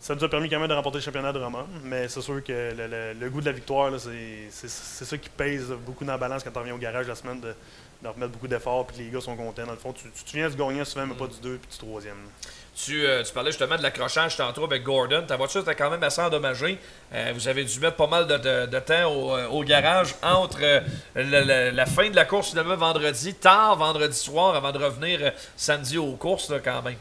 H: ça nous a permis quand même de remporter le championnat de Roman. Mais c'est sûr que le, goût de la victoire, c'est ça qui pèse beaucoup dans la balance quand on revient au garage la semaine, de, de remettre beaucoup d'efforts puis les gars sont contents. Dans le fond, tu, viens du gagnant souvent, mais pas du 2 puis du troisième.
A: Tu, euh, tu parlais justement de l'accrochage tantôt avec Gordon. Ta voiture était quand même assez endommagée. Euh, vous avez dû mettre pas mal de, de- de temps au, euh, au garage entre la fin de la course finalement vendredi, tard vendredi soir, avant de revenir samedi aux courses là, quand même.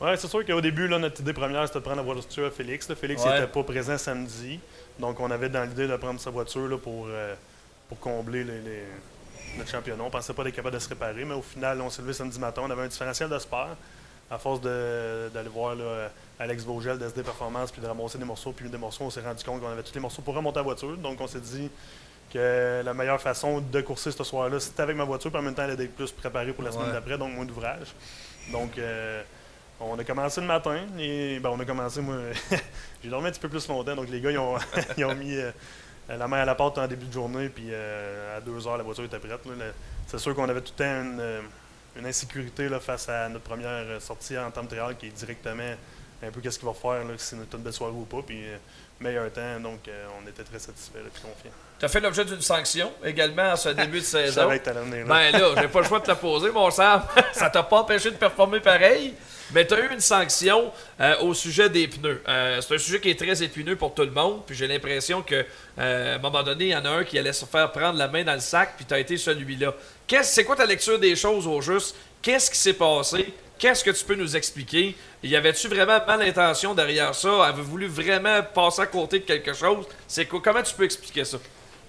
H: Ouais, c'est sûr qu'au début, là, notre idée première, c'était de prendre la voiture à Félix. là. Félix
A: Ouais.
H: n'était pas présent samedi. Donc, on avait dans l'idée de prendre sa voiture là, pour, euh, pour combler les, les- notre championnat. On pensait pas être capable de se réparer, mais au final, on s'est levé samedi matin. On avait un différentiel de spare. À force d'aller voir là, Alex Vogel d'SD Performance puis de ramasser des morceaux, puis des morceaux, on s'est rendu compte qu'on avait tous les morceaux pour remonter la voiture. Donc, on s'est dit que la meilleure façon de courser ce soir-là, c'était avec ma voiture, puis en même temps, elle était plus préparée pour la semaine
A: Ouais.
H: d'après, donc moins d'ouvrage. Donc, euh, on a commencé le matin et ben, on a commencé, moi, j'ai dormi un petit peu plus longtemps, donc les gars, ils ont, ils ont mis euh, la main à la pâte en début de journée, puis euh, à 2 heures, la voiture était prête. C'est sûr qu'on avait tout le temps une, euh, une insécurité là, face à notre première sortie en temps de trial qui est directement un peu qu'est-ce qu'il va faire, là, si c'est une belle soirée ou pas, puis meilleur temps, donc euh, on était très satisfaits et confiants.
A: Tu as fait l'objet d'une sanction également à ce début de
H: Je
A: saison?
H: savais que là.
A: Ben là, j'ai pas le choix de te la poser, mon Sam. Ça t'a pas empêché de performer pareil, mais tu as eu une sanction euh, au sujet des pneus. Euh, c'est un sujet qui est très épineux pour tout le monde, puis j'ai l'impression que à un moment donné, il y en a un qui allait se faire prendre la main dans le sac, puis tu as été celui-là. Qu'est-ce, c'est quoi ta lecture des choses au juste? Qu'est-ce qui s'est passé? Qu'est-ce que tu peux nous expliquer? Y avait-tu vraiment mal intention derrière ça? Avez-vous voulu vraiment passer à côté de quelque chose? C'est quoi? Comment tu peux expliquer ça?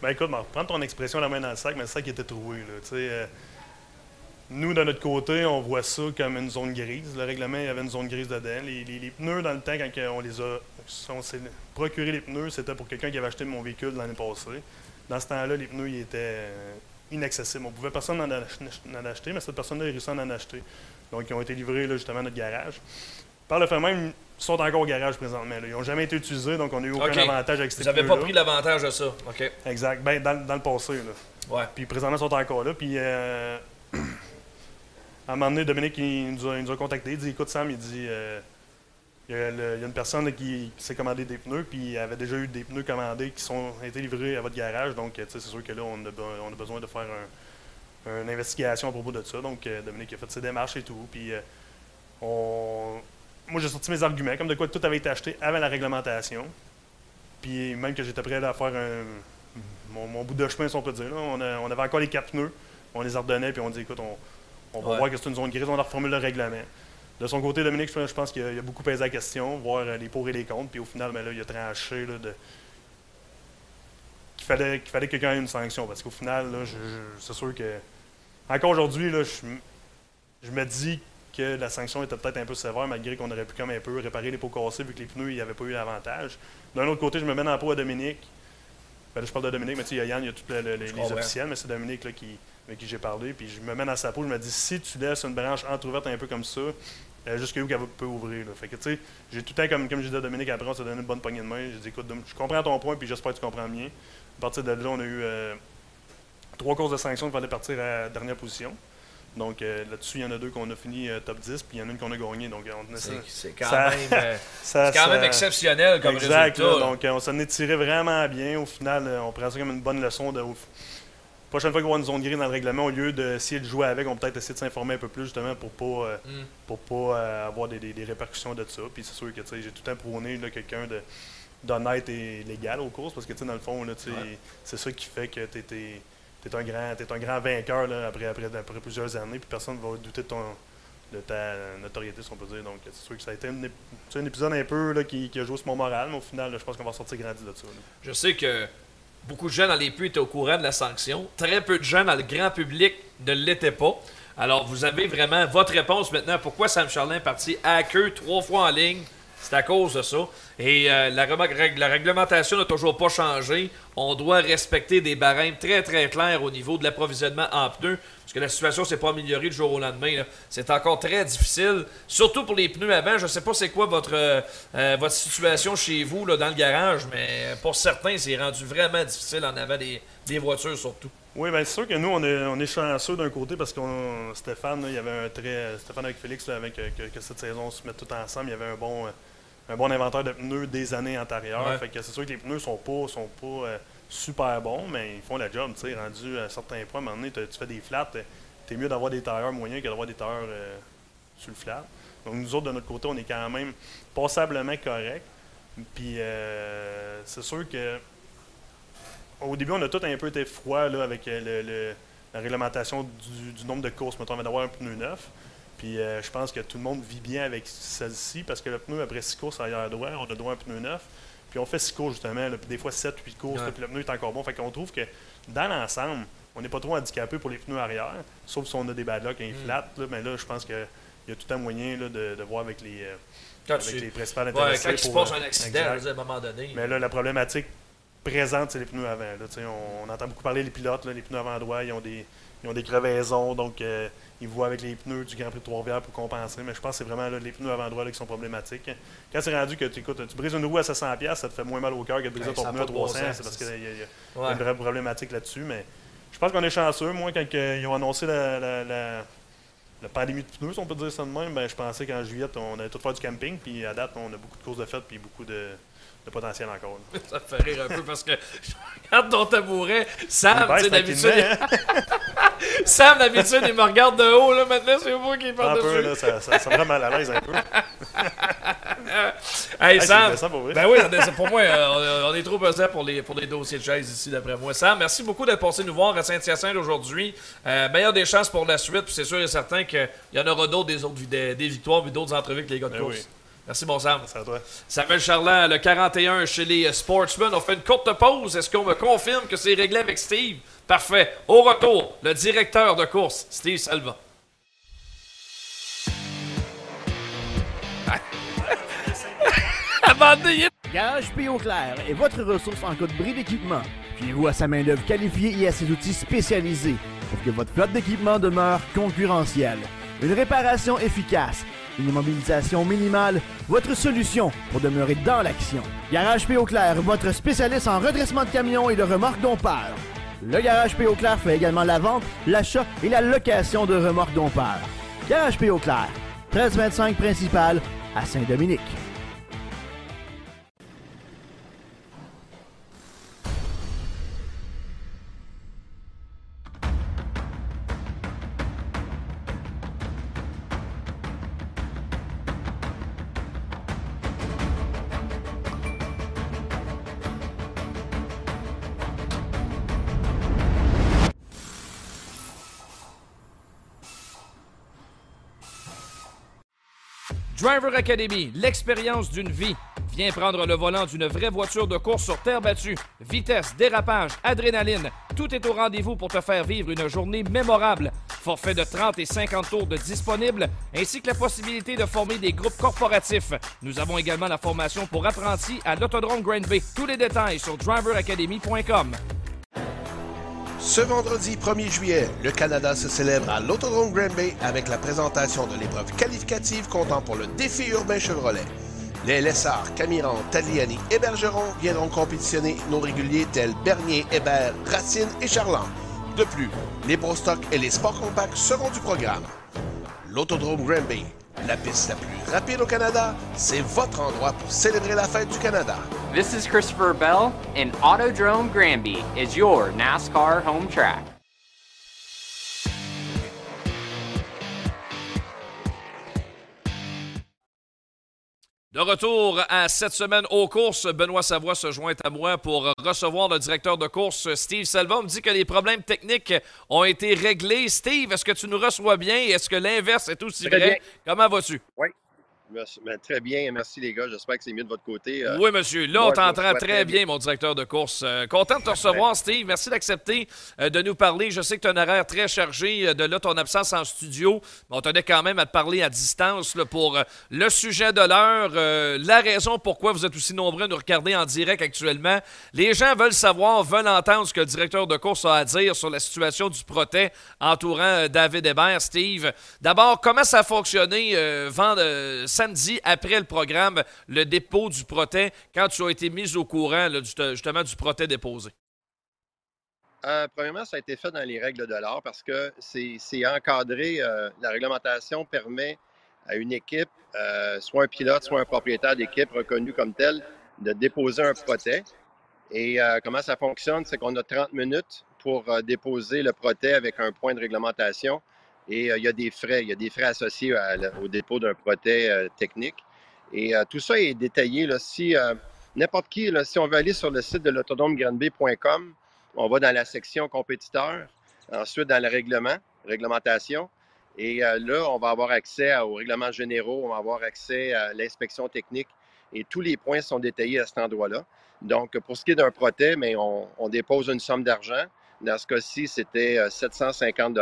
H: Ben écoute, Marc, prends ton expression la main dans le sac, mais le sac était troué. Euh, nous, de notre côté, on voit ça comme une zone grise. Le règlement, il y avait une zone grise dedans. Les, les- pneus, dans le temps, quand on les a on s'est procuré les pneus, c'était pour quelqu'un qui avait acheté mon véhicule l'année passée. Dans ce temps-là, les pneus étaient euh, inaccessibles. On pouvait personne en, ach- en acheter, mais cette personne-là a réussi à en acheter. Donc, ils ont été livrés là, justement à notre garage. Par le fait même, ils sont encore au garage présentement. là. Ils n'ont jamais été utilisés, donc on n'a eu aucun avantage avec ces
A: Vous avez pas pris l'avantage de ça. OK.
H: Exact. Ben, dans, dans le passé, là.
A: Ouais.
H: Puis présentement, ils sont encore là. Puis euh, à un moment donné, Dominique, il nous a, il nous a contacté. Il dit Écoute, Sam, il dit euh, il, y a le- il y a une personne qui, qui s'est commandé des pneus, puis il avait déjà eu des pneus commandés qui sont été livrés à votre garage. Donc, c'est sûr que là, on a, be- on a besoin de faire un- une investigation à propos de ça. Donc, euh, Dominique a fait ses démarches et tout. Puis, euh, on... moi, j'ai sorti mes arguments, comme de quoi tout avait été acheté avant la réglementation. Puis, même que j'étais prêt à faire un, mon, mon bout de chemin, si on peut dire. là. On, a- on avait encore les quatre pneus. On les ordonnait, puis on dit écoute, on, on va
A: Ouais.
H: voir que c'est une zone grise, on reformule le règlement. De son côté, Dominique, je pense- qu'il a, a beaucoup pesé la question, voir euh, les pour et les contre, puis au final, ben là, il a tranché là, de, qu'il fallait, qu'il fallait que quelqu'un ait une sanction. Parce qu'au final, là, je- je- c'est sûr que. Encore aujourd'hui, je, me dis que la sanction était peut-être un peu sévère, malgré qu'on aurait pu comme un peu réparer les pots cassés vu que les pneus n'avaient pas eu l'avantage. D'un autre côté, je me mets dans la peau à Dominique. Ben là, je parle de Dominique, mais tu sais, il y a Yann, il y a tous le- le- les,
A: comprends.
H: officiels, mais c'est Dominique là, qui, avec qui j'ai parlé. Puis je me mets dans sa peau, je me dis si tu laisses une branche entrouverte un peu comme ça, euh, jusqu'à où qu'elle peut ouvrir. Là. Fait que tu sais, j'ai tout le temps, comme, comme je disais à Dominique après, on s'est donné une bonne poignée de main. J'ai dit écoute, je comprends ton point, puis j'espère que tu comprends le mien. À partir de là, on a eu euh, trois courses de sanction, il fallait partir à la dernière position. Donc euh, là-dessus, il y en a deux qu'on a fini euh, top 10, puis il y en a une qu'on a gagné. Donc on.
A: C'est c'est quand,
H: ça-
A: même, euh,
H: ça-
A: quand
H: ça-
A: même exceptionnel comme
H: exact,
A: résultat.
H: là, donc on s'en est tiré vraiment bien. Au final, on prend ça comme une bonne leçon. De, au- prochaine fois qu'on va une zone grise dans le règlement, au lieu d'essayer de jouer avec, on peut peut-être essayer de s'informer un peu plus justement pour pas,
A: Mm.
H: pour pas avoir des, des- des répercussions de ça. Puis c'est sûr que j'ai tout le temps prôné là, quelqu'un de d'honnête et légal aux courses parce que dans le fond,
A: Ouais.
H: c'est ça qui fait que tu es, un grand, t'es un grand vainqueur là, après, après, plusieurs années, puis personne ne va douter de, ta notoriété, si on peut dire. Donc c'est sûr que ça a été un, un épisode un peu là, qui, a joué sur mon moral, mais au final, je pense qu'on va sortir grandi de ça.
A: Je sais que beaucoup de gens dans les puits étaient au courant de la sanction. Très peu de gens dans le grand public ne l'étaient pas. Alors, vous avez vraiment votre réponse maintenant. Pourquoi Sam Charlin est parti à queue trois fois en ligne? C'est à cause de ça. Et euh, la, réglementation n'a toujours pas changé. On doit respecter des barèmes très très clairs au niveau de l'approvisionnement en pneus. Parce que la situation s'est pas améliorée du jour au lendemain. C'est encore très difficile. Surtout pour les pneus avant. Je sais pas c'est quoi votre, euh, euh, votre situation chez vous là, dans le garage, mais pour certains, c'est rendu vraiment difficile en avant des, des voitures surtout.
H: Oui, bien c'est sûr que nous, on est, on est chanceux d'un côté parce que Stéphane, là, il y avait un très. Stéphane avec Félix, avec, que, que cette saison, on se mette tout ensemble, il y avait un bon, un bon inventaire de pneus des années antérieures.
A: Ouais.
H: Fait que c'est sûr que les pneus sont pas, sont pas euh, super bons, mais ils font la job. Tu sais, rendu à certains points, à un moment donné, tu fais des flats, t'es mieux d'avoir des tailleurs moyens que d'avoir des tailleurs euh, sur le flat. Donc nous autres, de notre côté, on est quand même passablement corrects. Puis euh, c'est sûr que au début, on a tout un peu été froid là, avec le- le- la réglementation du, du nombre de courses. Mettons, on va d'avoir un pneu neuf. Puis euh, je pense que tout le monde vit bien avec celle-ci parce que le pneu, après six courses arrière droit, on a droit à un pneu neuf. Puis on fait six courses justement, là, des fois 7, 8 courses,
A: Ouais.
H: là, puis le pneu est encore bon. Fait qu'on trouve que dans l'ensemble, on n'est pas trop handicapé pour les pneus arrière, sauf si on a des bad luck et ils
A: Mm.
H: flattent. là. mais là, je pense qu'il y a tout un moyen là, de, de voir avec les, euh,
A: Quand,
H: avec
A: tu-
H: les principales
A: ouais,
H: intéressés.
A: quand il se passe
H: euh,
A: un accident, dire, à un moment donné.
H: Mais là, la problématique présente, c'est les pneus avant. On, on entend beaucoup parler des pilotes, les pneus avant droit, ils ont des, ils ont des crevaisons, donc euh, ils voient avec les pneus du Grand Prix de Trois-Rivières pour compenser. Mais je pense que c'est vraiment là, les pneus avant droit là, qui sont problématiques. Quand c'est rendu que tu, écoutes, tu brises une roue à 700$, ça te fait moins mal au cœur que de briser
A: Ouais,
H: ton pneu à
A: pas de bon
H: 300$.
A: sens,
H: C'est parce qu'il y, a- il y a
A: Ouais.
H: une vraie problématique là-dessus. Mais je pense qu'on est chanceux. Moi, quand ils ont annoncé la, la- la- la pandémie de pneus, si on peut dire ça de même, ben, je pensais qu'en juillet, on allait tout faire du camping. Puis à date, on a beaucoup de courses de fête puis beaucoup de, de potentiel encore. là.
A: Ça me fait rire un peu parce que je regarde ton tabouret. Sam,
H: Il
A: tu sais,
H: baisse
A: d'habitude,
H: tranquillement, hein?
A: Sam, d'habitude, il me regarde de haut. Là, maintenant, c'est moi qui
H: Un
A: parle
H: peu,
A: dessus.
H: là, ça, ça, ça me rend mal à l'aise un peu.
A: Hey,
H: c'est
A: Sam.
H: intéressant pour vrai.
A: Ben oui, on est- pour moi, euh, on, on est trop pesant pour les, pour les dossiers de chaise ici, d'après moi. Sam, merci beaucoup d'être passé nous voir à Saint-Hyacinthe aujourd'hui. Euh, meilleure des chances pour la suite. Puis c'est sûr et certain qu'il y en aura d'autres des autres vid- des, victoires et d'autres entrevues avec les gars de
H: Ben
A: course.
H: oui.
A: Merci, bon Sam.
H: Merci à toi.
A: Samuel Charland, le 41 chez les euh, Sportsmen. On fait une courte pause. Est-ce qu'on me confirme que c'est réglé avec Steve? Parfait. Au retour, le directeur de course, Steve Salva. Abandonné.
D: Garage P.O. Clair est votre ressource en cas de bris d'équipement. Fiez-vous à sa main-d'œuvre qualifiée et à ses outils spécialisés pour que votre flotte d'équipement demeure concurrentielle. Une réparation efficace, une immobilisation minimale, votre solution pour demeurer dans l'action. Garage P.O. Clair, votre spécialiste en redressement de camions et de remorques dompeurs. Le Garage P.O. Clair fait également la vente, l'achat et la location de remorques dompeurs. Garage P.O. Clair, 1325 principal à Saint-Dominique.
A: Driver Academy, l'expérience d'une vie. Viens prendre le volant d'une vraie voiture de course sur terre battue. Vitesse, dérapage, adrénaline, tout est au rendez-vous pour te faire vivre une journée mémorable. Forfait de 30 et 50 tours de ainsi que la possibilité de former des groupes corporatifs. Nous avons également la formation pour apprentis à l'Autodrome Grand Bay. Tous les détails sur driveracademy.com.
C: Ce vendredi 1er juillet, le Canada se célèbre à l'Autodrome Grand Bay avec la présentation de l'épreuve qualificative comptant pour le défi urbain Chevrolet. Les Lessard, Camiran, Tagliani et Bergeron viendront compétitionner nos réguliers tels Bernier, Hébert, Racine et Charland. De plus, les Pro Stock et les Sports Compacts seront du programme. L'Autodrome Granby, la piste la plus rapide au Canada, c'est votre endroit pour célébrer la fête du Canada.
G: This is Christopher Bell, and Autodrome Granby is your NASCAR home track.
A: De retour à cette semaine aux courses, Benoît Savoie se joint à moi pour recevoir le directeur de course, Steve Salva. On me dit que les problèmes techniques ont été réglés. Steve, est-ce que tu nous reçois bien? Est-ce que l'inverse est aussi
I: Très
A: vrai?
I: bien.
A: Comment vas-tu?
I: Oui. Ben, très bien, merci les gars. J'espère que c'est mieux de votre côté. Euh,
A: Oui, monsieur. Là, on t'entend très bien, mon directeur de course. Euh, content de te recevoir, Steve. Merci d'accepter euh, de nous parler. Je sais que tu as un horaire très chargé. De là, ton absence en studio. Mais on tenait quand même à te parler à distance là, pour le sujet de l'heure. la raison pourquoi vous êtes aussi nombreux à nous regarder en direct actuellement. Les gens veulent savoir, veulent entendre ce que le directeur de course a à dire sur la situation du protet entourant David Hébert. Steve, d'abord, comment ça a fonctionné samedi après le programme, le dépôt du protet, quand tu as été mis au courant justement du protet déposé?
I: Euh, premièrement, ça a été fait dans les règles de l'art parce que c'est encadré. euh, la réglementation permet à une équipe, euh, soit un pilote, soit un propriétaire d'équipe reconnu comme tel, de déposer un protet. Et comment ça fonctionne? C'est qu'on a 30 minutes pour déposer le protet avec un point de réglementation. Et euh, il y a des frais. Il y a des frais associés au dépôt d'un protet euh, technique. Et euh, tout ça est détaillé. Là, si n'importe qui, si on veut aller sur le site de l'autodomegranby.com, on va dans la section compétiteurs, ensuite dans le règlement, réglementation. Et là, on va avoir accès aux règlements généraux, on va avoir accès à l'inspection technique et tous les points sont détaillés à cet endroit-là. Donc, pour ce qui est d'un protet, mais on, on dépose une somme d'argent. Dans ce cas-ci, c'était euh, 750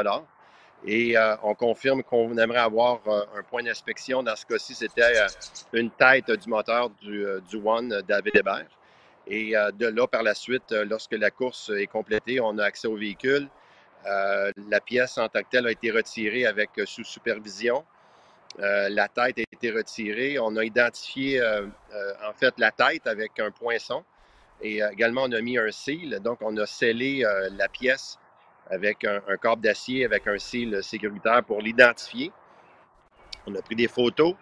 I: Et euh, on confirme qu'on aimerait avoir euh, un point d'inspection. Dans ce cas-ci, c'était euh, une tête du moteur du, du One David Hébert. Et de là, par la suite, lorsque la course est complétée, on a accès au véhicule. La pièce en tant que telle a été retirée avec sous supervision. La tête a été retirée. On a identifié en fait la tête avec un poinçon. Et également, on a mis un seal. Donc, on a scellé la pièce avec un, un d'acier, avec un seal sécuritaire pour l'identifier. On a pris des photos.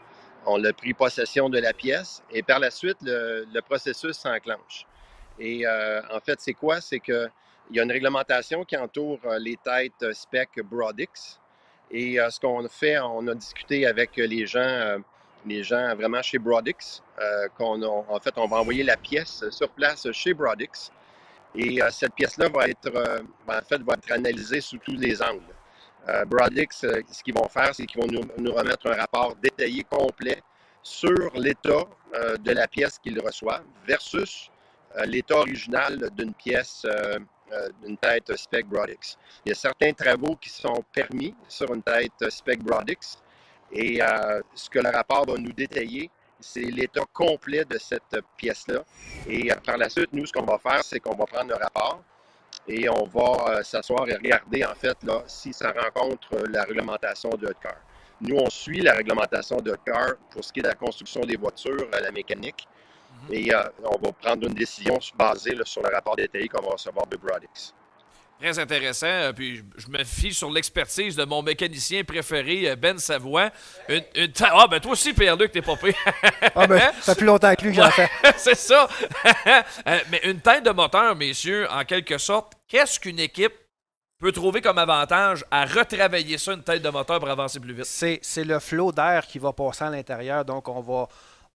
I: On a pris possession de la pièce. Et par la suite, le, processus s'enclenche. Et euh, en fait, c'est quoi? C'est qu'il y a une réglementation qui entoure euh, les têtes euh, spec Brodix. Et ce qu'on fait, on a discuté avec les gens, les gens vraiment chez Brodix, euh, qu'on a- en fait, on va envoyer la pièce sur place chez Brodix. Et euh, cette pièce-là va être, euh, en fait, va être analysée sous tous les angles. Euh, Brodix, euh, ce qu'ils vont faire, c'est qu'ils vont nous, nous remettre un rapport détaillé, complet, sur l'état euh, de la pièce qu'ils reçoivent versus euh, l'état original d'une pièce, d'une tête spec Brodix. Il y a certains travaux qui sont permis sur une tête spec Brodix et ce que le rapport va nous détailler, c'est l'état complet de cette pièce-là. Et euh, par la suite, nous, ce qu'on va faire, c'est qu'on va prendre le rapport et on va euh, s'asseoir et regarder, en fait, là, si ça rencontre euh, la réglementation de car. Nous, on suit la réglementation de car pour ce qui est de la construction des voitures, la mécanique. Et euh, on va prendre une décision basée là, sur le rapport détaillé qu'on va recevoir de Brodix.
A: Très intéressant. Euh, Puis je- me fie sur l'expertise de mon mécanicien préféré, euh, Ben Savoie. Une, une ta- Ah, ben toi aussi, Pierre-Luc, t'es pas pire.
F: Ah ben, ça fait plus longtemps que lui que j'en fais.
A: C'est ça. Euh, Mais une tête de moteur, messieurs, en quelque sorte, qu'est-ce qu'une équipe peut trouver comme avantage à retravailler ça, une tête de moteur, pour avancer plus vite?
F: C'est c'est le flot d'air qui va passer à l'intérieur. Donc, on va,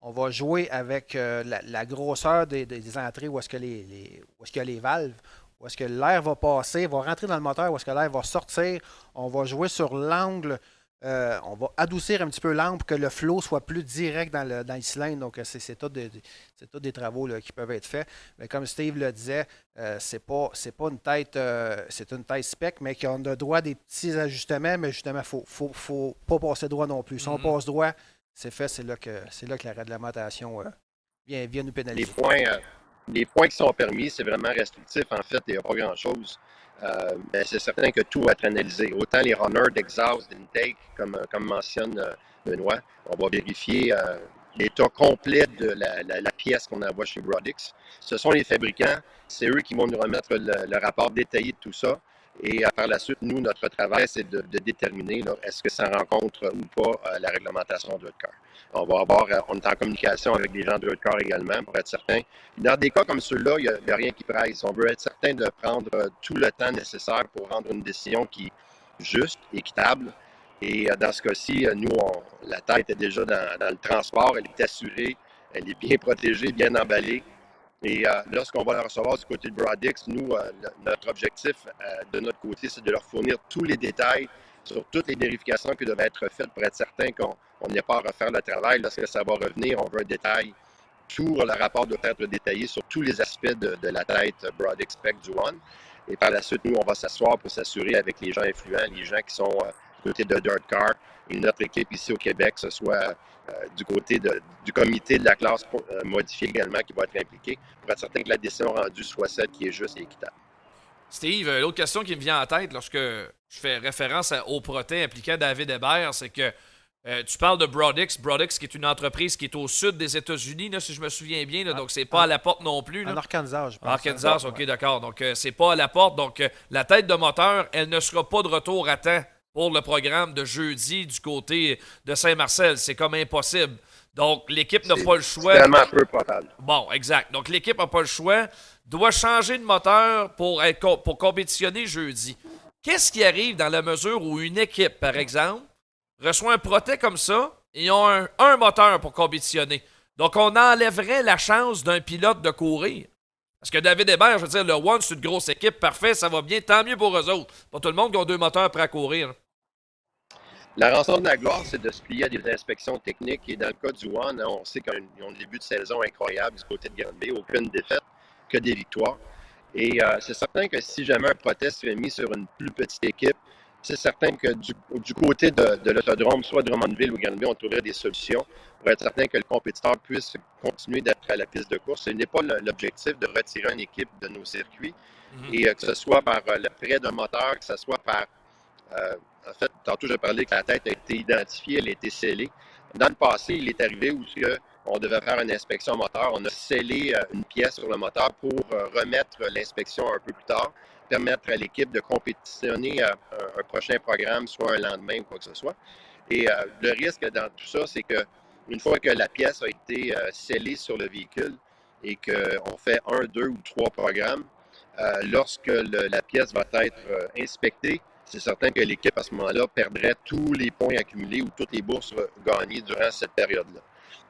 F: on va jouer avec euh, la, la grosseur des, entrées où est-ce que les, les- où est-ce qu'il y a les valves, où est-ce que l'air va passer, va rentrer dans le moteur, où est-ce que l'air va sortir. On va jouer sur l'angle. euh, on va adoucir un petit peu l'angle pour que le flot soit plus direct dans le, dans le cylindre. Donc, euh, c'est c'est tout des, des- c'est tout des travaux là, qui peuvent être faits. Mais comme Steve le disait, euh, c'est pas c'est pas une tête euh, c'est une tête spec, mais qu'on a droit à des petits ajustements, mais justement, faut, faut, faut pas passer droit non plus. Si on
A: Mhm.
F: passe droit, c'est fait, c'est là que c'est là que la réglementation euh, vient, vient nous
I: Les
F: pénaliser.
I: points, euh, les points qui sont permis, c'est vraiment restrictif. En fait, il n'y a pas grand-chose. Euh, mais c'est certain que tout va être analysé. Autant les runners d'exhaust, d'intake, comme, comme mentionne euh, Benoît, on va vérifier euh, l'état complet de la, pièce qu'on envoie chez Brodix. Ce sont les fabricants, c'est eux qui vont nous remettre le rapport détaillé de tout ça. Et par la suite, nous, notre travail, c'est de, déterminer est-ce que ça rencontre ou pas la réglementation de car. On va avoir, on est en communication avec des gens de car également pour être certain. Dans des cas comme ceux-là, il n'y a, rien qui presse. On veut être certain de prendre tout le temps nécessaire pour rendre une décision qui est juste, équitable. Et dans ce cas-ci, nous, la tête est déjà dans, le transport, elle est assurée, elle est bien protégée, bien emballée. Et euh, lorsqu'on va la recevoir du côté de Brodix, nous, euh, notre objectif euh, de notre côté, c'est de leur fournir tous les détails sur toutes les vérifications qui doivent être faites pour être certain qu'on n'ait pas à refaire le travail. Lorsque ça va revenir, on veut un détail. Tout le rapport doit être détaillé sur tous les aspects de, la tête Broad Spec du One. Et par la suite, nous, on va s'asseoir pour s'assurer avec les gens influents, les gens qui sont du côté de Dirt Car et notre équipe ici au Québec, ce soit euh, du côté du comité de la classe euh, modifiée également qui va être impliqué pour être certain que la décision rendue soit celle qui est juste et équitable.
A: Steve, euh, l'autre question qui me vient en tête lorsque je fais référence au proté impliquant David Hébert, c'est que tu parles de Brodix. Brodix, qui est une entreprise qui est au sud des États-Unis, si je me souviens bien. donc, c'est pas à la porte non plus.
F: En Arkansas, je pense.
A: Arkansas, ok, d'accord. Donc, c'est pas à la porte. Donc, la tête de moteur, elle ne sera pas de retour à temps pour le programme de jeudi du côté de Saint-Marcel. C'est comme impossible. Donc, l'équipe n'a pas le choix.
I: Tellement peu probable.
A: Bon, exact. Donc, l'équipe n'a pas le choix. Doit changer de moteur pour, être, pour compétitionner jeudi. Qu'est-ce qui arrive dans la mesure où une équipe, par exemple, reçoit un proté comme ça et ils ont un, un moteur pour compétitionner? Donc, on enlèverait la chance d'un pilote de courir. Parce que David Hébert, je veux dire, le One, c'est une grosse équipe, parfait, ça va bien, tant mieux pour eux autres. Pas tout le monde qui a deux moteurs prêts à courir.
I: La rançon de la gloire, c'est de se plier à des inspections techniques. Et dans le cas du One, on sait qu'ils ont un début de saison incroyable du côté de Granby, aucune défaite, que des victoires. Et euh, c'est certain que si jamais un protest serait mis sur une plus petite équipe, c'est certain que du, côté de, de l'autodrome, soit Drummondville ou Granby, on trouverait des solutions pour être certain que le compétiteur puisse continuer d'être à la piste de course. Ce n'est pas l'objectif de retirer une équipe de nos circuits, mhm. et euh, que ce soit par euh, le prêt d'un moteur, que ce soit par... Euh, en fait, tantôt, je parlais que la tête a été identifiée, elle a été scellée. Dans le passé, il est arrivé où on devait faire une inspection moteur. On a scellé une pièce sur le moteur pour remettre l'inspection un peu plus tard, permettre à l'équipe de compétitionner un, un, prochain programme, soit un lendemain ou quoi que ce soit. Et le risque dans tout ça, c'est que une fois que la pièce a été euh, scellée sur le véhicule et qu'on fait un, deux ou trois programmes, euh, lorsque la pièce va être euh, inspectée, c'est certain que l'équipe à ce moment-là perdrait tous les points accumulés ou toutes les bourses gagnées durant cette période-là.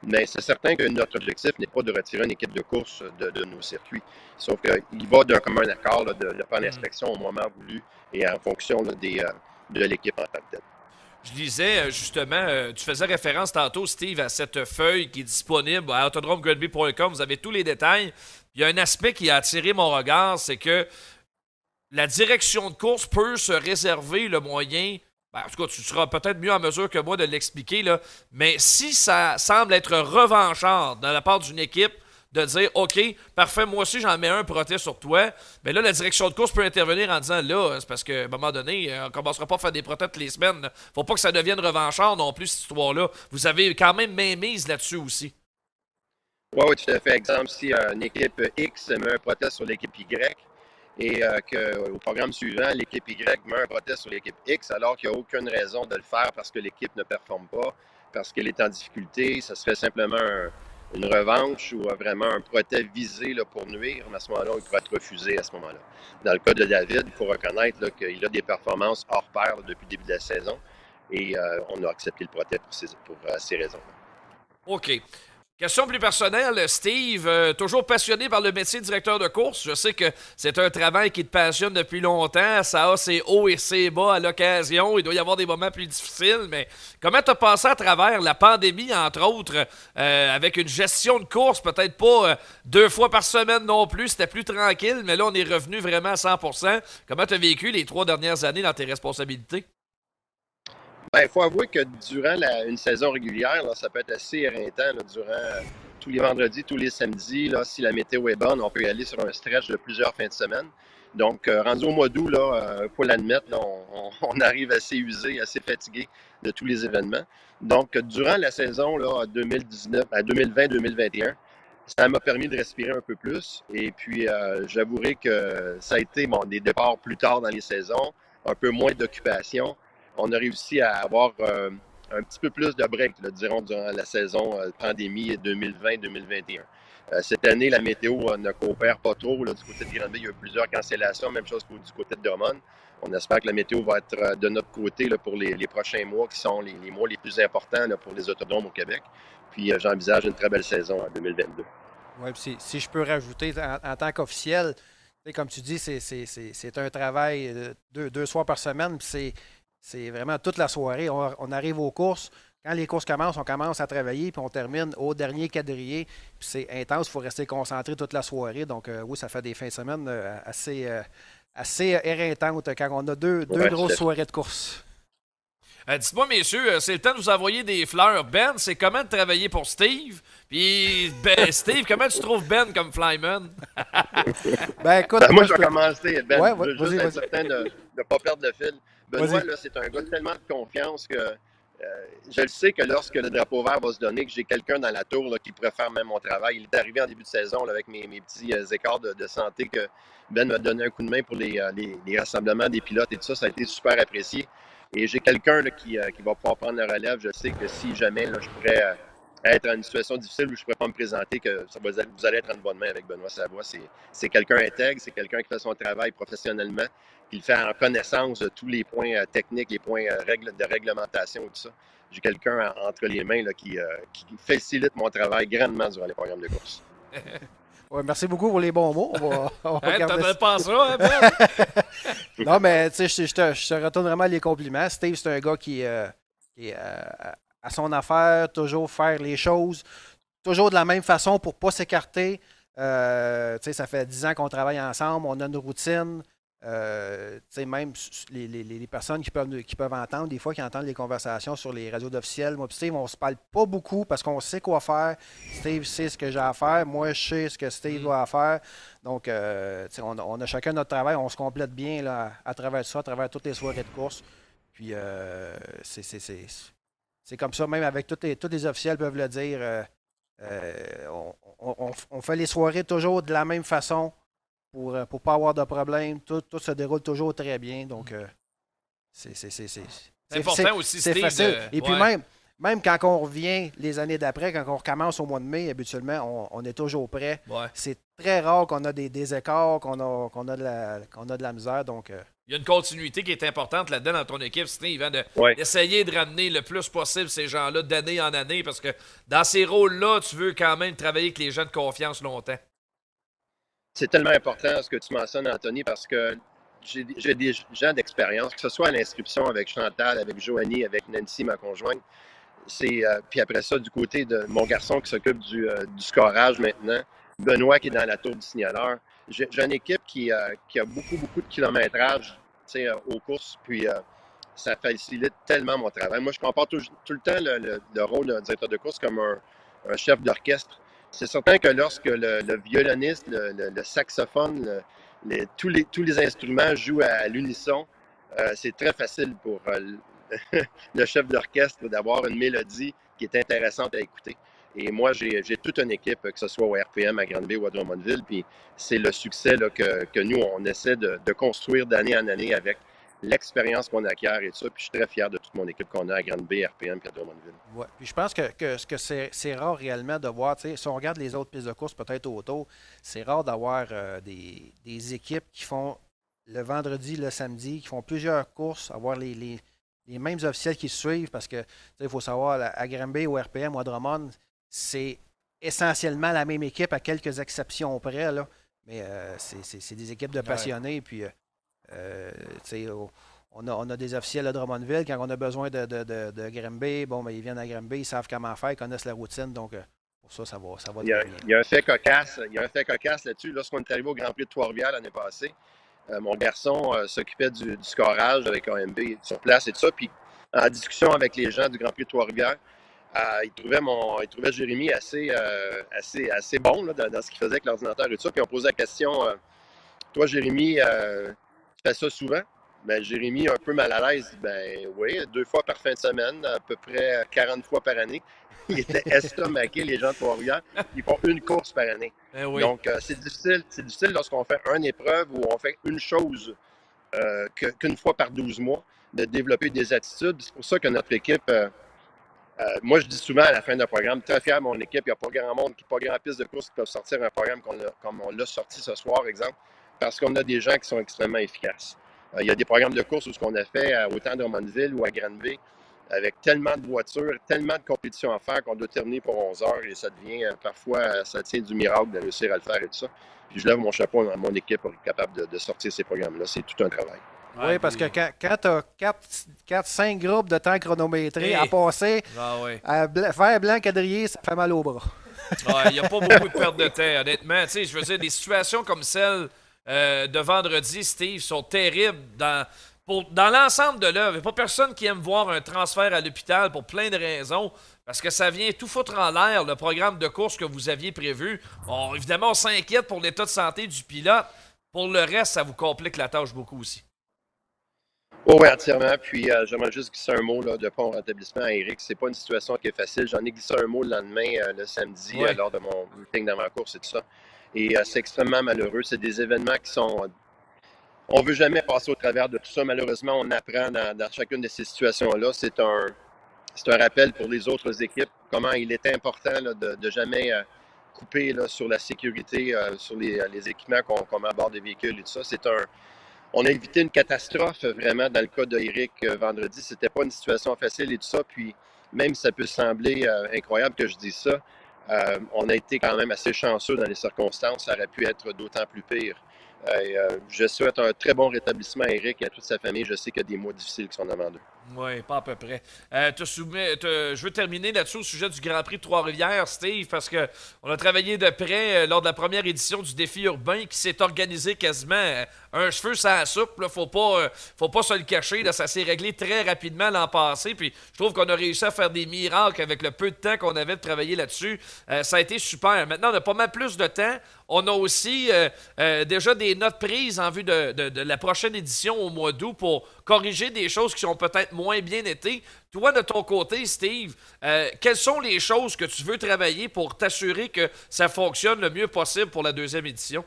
I: Mais c'est certain que notre objectif n'est pas de retirer une équipe de course de, nos circuits. Sauf qu'il va d'un commun accord de, de, faire l'inspection au moment voulu et en fonction des, de l'équipe en tant que telle.
A: Je disais euh, justement, euh, tu faisais référence tantôt, Steve, à cette feuille qui est disponible à autodromegranby.com. Vous avez tous les détails. Il y a un aspect qui a attiré mon regard, c'est que la direction de course peut se réserver le moyen. Ben, en tout cas, tu seras peut-être mieux en mesure que moi de l'expliquer, là, mais si ça semble être revanchard de la part d'une équipe de dire OK, parfait, moi aussi j'en mets un proté sur toi. Mais là, la direction de course peut intervenir en disant là, c'est parce qu'à un moment donné, euh, on ne commencera pas à faire des protés toutes les semaines. Faut pas que ça devienne revanchard non plus, cette histoire-là. Vous avez quand même main mise là-dessus aussi.
I: Oui, oui, tout à fait. Exemple, si une équipe X met un protest sur l'équipe Y et euh, qu'au programme suivant, l'équipe Y met un protest sur l'équipe X, alors qu'il n'y a aucune raison de le faire parce que l'équipe ne performe pas, parce qu'elle est en difficulté, ça se fait simplement un, une revanche ou vraiment un protège visé là, pour nuire, mais à ce moment-là, il pourrait être refusé à ce moment-là. Dans le cas de David, il faut reconnaître qu'il a des performances hors pair depuis le début de la saison et euh, on a accepté le protège pour ces, pour, euh, ces raisons.
A: OK. Question plus personnelle, Steve, euh, toujours passionné par le métier de directeur de course. Je sais que c'est un travail qui te passionne depuis longtemps. Ça a ses hauts et ses bas à l'occasion. Il doit y avoir des moments plus difficiles, mais comment tu as passé à travers la pandémie, entre autres, euh, avec une gestion de course, peut-être pas euh, deux fois par semaine non plus, c'était plus tranquille, mais là, on est revenu vraiment à 100% Comment tu as vécu les trois dernières années dans tes responsabilités?
I: Il ben, faut avouer que durant une saison régulière, ça peut être assez éreintant durant euh, tous les vendredis, tous les samedis. Là, si la météo est bonne, on peut y aller sur un stretch de plusieurs fins de semaine. Donc, euh, rendu au mois d'août, il euh, faut l'admettre, on, arrive assez usé, assez fatigué de tous les événements. Donc, durant la saison là, 2019, à 2020-2021, ça m'a permis de respirer un peu plus. Et puis, euh, j'avouerai que ça a été bon, des départs plus tard dans les saisons, un peu moins d'occupation. On a réussi à avoir euh, un petit peu plus de break, dirons, durant la saison euh, pandémie 2020-2021. cette année, la météo ne coopère pas trop. Du côté de Granby, il y a eu plusieurs cancellations, même chose du côté de Drummond. On espère que la météo va être de notre côté pour les, prochains mois, qui sont les, mois les plus importants pour les autodromes au Québec. Puis j'envisage une très belle saison en 2022.
F: Oui, si, si, je peux rajouter, en, tant qu'officiel, comme tu dis, c'est un travail euh, deux, deux, soirs par semaine. C'est vraiment toute la soirée. On, arrive aux courses. Quand les courses commencent, on commence à travailler, puis on termine au dernier quadrillé. Puis c'est intense, il faut rester concentré toute la soirée. Donc, euh, oui, ça fait des fins de semaine euh, assez, assez éreintantes quand on a deux, deux grosses soirées de course.
A: Euh, dites-moi, messieurs, euh, c'est le temps de vous envoyer des fleurs. Ben, c'est comment de travailler pour Steve? Puis, ben, Steve, comment tu trouves Ben comme flyman?
I: ben, écoute, ben, moi, je vais commencer. Ben, ouais, je veux juste être certain de ne pas perdre le fil. Benoît, là, c'est un gars tellement de confiance que euh, je le sais que lorsque le drapeau vert va se donner, que j'ai quelqu'un dans la tour là, qui pourrait faire même mon travail. Il est arrivé en début de saison avec mes, petits écarts de, santé que Ben m'a donné un coup de main pour les, les rassemblements des pilotes et tout ça. Ça a été super apprécié. Et j'ai quelqu'un qui, euh, qui, va pouvoir prendre la relève. Je sais que si jamais là, je pourrais euh, être en une situation difficile où je ne pourrais pas me présenter, que ça va, vous allez être en bonne main avec Benoît Savoie. C'est quelqu'un intègre, c'est quelqu'un qui fait son travail professionnellement, qui le fait en connaissance de tous les points euh, techniques, les points de réglementation et tout ça. J'ai quelqu'un entre les mains là, qui, qui facilite mon travail grandement durant les programmes de course.
F: merci beaucoup pour les bons mots.
A: On va, pas ça, hein, ben?
F: Non, mais tu sais, je, te, retourne vraiment les compliments. Steve, c'est un gars qui, euh, est euh, à son affaire, toujours faire les choses, toujours de la même façon pour ne pas s'écarter. Euh, ça fait dix ans qu'on travaille ensemble, on a une routine. Euh, même les, personnes qui peuvent, qui peuvent entendre, des fois, qui entendent les conversations sur les réseaux officiels, moi Steve, on se parle pas beaucoup parce qu'on sait quoi faire. Steve sait ce que j'ai à faire, moi je sais ce que Steve mm. doit faire. Donc, euh, on, a chacun notre travail, on se complète bien là, à travers ça, à travers toutes les soirées de course. Puis, euh, c'est comme ça, même avec tous les, tous les officiels peuvent le dire. on fait les soirées toujours de la même façon pour ne euh, pas avoir de problème. Tout, tout, se déroule toujours très bien. Donc, euh, c'est
A: important aussi,
F: C'est facile. Et puis même, même quand on revient les années d'après, quand on recommence au mois de mai, habituellement, on, est toujours prêt. C'est très rare qu'on a des, des écarts, qu'on a, qu'on a, de la, qu'on a de la misère. Donc, euh,
A: il y a une continuité qui est importante là-dedans dans ton équipe, Steve, hein, d'essayer de, ramener le plus possible ces gens-là d'année en année, parce que dans ces rôles-là, tu veux quand même travailler avec les gens de confiance longtemps.
I: C'est tellement important ce que tu mentionnes, Anthony, parce que j'ai des gens d'expérience, que ce soit à l'inscription avec Chantal, avec Joanie, avec Nancy, ma conjointe. Euh, puis après ça, du côté de mon garçon qui s'occupe du, euh, du, scorage maintenant, Benoît qui est dans la tour du signaleur. J'ai une équipe qui, euh, qui, a beaucoup, beaucoup de kilométrage aux courses, puis ça facilite tellement mon travail. Moi, je compare tout, le temps le, rôle d'un directeur de course comme un chef d'orchestre. C'est certain que lorsque le, violoniste, le, saxophone, tous, les, tous les instruments jouent à, l'unisson, euh, c'est très facile pour euh, le chef d'orchestre d'avoir une mélodie qui est intéressante à écouter. Et moi, j'ai toute une équipe, que ce soit au RPM, à Grande-Bay ou à Drummondville, puis c'est le succès que, nous, on essaie de, de construire d'année en année avec l'expérience qu'on acquiert et tout ça. Puis je suis très fier de toute mon équipe qu'on a à Grande B, RPM et à Drummondville.
F: Ouais. Puis je pense que, que, que c'est rare réellement de voir, si on regarde les autres pistes de course, peut-être auto, c'est rare d'avoir euh, des, des, équipes qui font le vendredi, le samedi, qui font plusieurs courses, avoir les, les, les mêmes officiels qui suivent parce que il faut savoir, à Granby ou RPM ou à Drummond, c'est essentiellement la même équipe à quelques exceptions près. Là. Mais euh, c'est des équipes de passionnés. Puis, euh, euh, on, a, on, a, des officiels à Drummondville. Quand on a besoin de, de, de, Grimby, bon, ben, ils viennent à Grimby, ils savent comment faire, ils connaissent la routine. Donc, euh, pour ça, ça va, ça va
I: il, y a, il y a un fait cocasse, il y a un fait cocasse là-dessus. Lorsqu'on est arrivé au Grand Prix de Trois-Rivières l'année passée, euh, mon garçon s'occupait du, scorage avec AMB sur place et tout ça. Puis, en discussion avec les gens du Grand Prix de Trois-Rivières, il, trouvait mon, il trouvait Jérémy assez, assez, assez bon là, dans, ce qu'il faisait avec l'ordinateur et tout ça. Puis on posait la question Toi, Jérémy, fais ça souvent? Ben, Jérémy, un peu mal à l'aise, ben oui, deux fois par fin de semaine, à peu près 40 fois par année. Il était estomaqué, les gens de Trois-Rivières. Ils font une course par année.
A: Oui.
I: Donc, euh, c'est difficile, c'est difficile lorsqu'on fait une épreuve ou on fait une chose euh, qu'une fois par 12 mois, de développer des attitudes. C'est pour ça que notre équipe, euh, euh, moi je dis souvent à la fin d'un programme, très fier de mon équipe, il n'y a pas grand monde, pas grand piste de course qui peuvent sortir un programme a- comme on l'a sorti ce soir, exemple, parce qu'on a des gens qui sont extrêmement efficaces. Euh, il y a des programmes de course où ce qu'on a fait à autant de Drummondville ou à Granby, avec tellement de voitures, tellement de compétitions à faire qu'on doit terminer pour 11 heures et ça devient euh, parfois, euh, ça tient du miracle de réussir à le faire et tout ça. Puis je lève mon chapeau à mon équipe pour être capable de, de sortir ces programmes-là. C'est tout un travail.
F: Oui, parce que quand, quand tu as 4-5 groupes de temps chronométrés
A: Hey.
F: à passer,
A: Ah oui.
F: à bla- faire blanc quadrillé, ça fait mal au bras.
A: Il n'y a pas beaucoup de perte de temps, honnêtement. Tu sais, je veux dire, des situations comme celle euh, de vendredi, Steve, sont terribles dans, pour- dans l'ensemble de l'œuvre. Il n'y a pas personne qui aime voir un transfert à l'hôpital pour plein de raisons. Parce que ça vient tout foutre en l'air, le programme de course que vous aviez prévu. Évidemment, on s'inquiète pour l'état de santé du pilote. Pour le reste, ça vous complique la tâche beaucoup aussi.
I: Oh, oui, entièrement. Puis euh, j'aimerais juste glisser un mot là, de pont rétablissement à Eric. C'est pas une situation qui est facile. J'en ai glissé un mot le lendemain, euh, le samedi, euh, lors de mon meeting dans ma course et tout ça. Et euh, c'est extrêmement malheureux. C'est des événements qui sont. on veut jamais passer au travers de tout ça. Malheureusement, on apprend dans, chacune de ces situations-là. C'est un, un rappel pour les autres équipes comment il est important de, de jamais euh, couper sur la sécurité, euh, sur les, équipements qu'on met à bord des véhicules et tout ça. C'est un, on a évité une catastrophe euh, vraiment dans le cas d'Eric euh, vendredi. C'était pas une situation facile et tout ça. Puis même si ça peut sembler euh, incroyable que je dise ça, euh, on a été quand même assez chanceux dans les circonstances. Ça aurait pu être d'autant plus pire. Euh, euh, je souhaite un très bon rétablissement à Eric et à toute sa famille. Je sais qu'il y a des mois difficiles qui sont devant eux.
A: Oui, pas à peu près. Euh, je veux terminer là-dessus au sujet du Grand Prix de Trois-Rivières, Steve, parce que on a travaillé de près euh, lors de la première édition du défi urbain qui s'est organisé quasiment euh, un cheveu sans soupe. Là, faut pas, faut pas se le cacher. Ça s'est réglé très rapidement l'an passé. Puis je trouve qu'on a réussi à faire des miracles avec le peu de temps qu'on avait de travailler là-dessus. Ça a été super. Maintenant, on a pas mal plus de temps. On a aussi déjà des notes prises en vue de la prochaine édition au mois d'août pour corriger des choses qui sont peut-être moins bien été. Toi, de ton côté, Steve, euh, quelles sont les choses que tu veux travailler pour t'assurer que ça fonctionne le mieux possible pour la deuxième édition?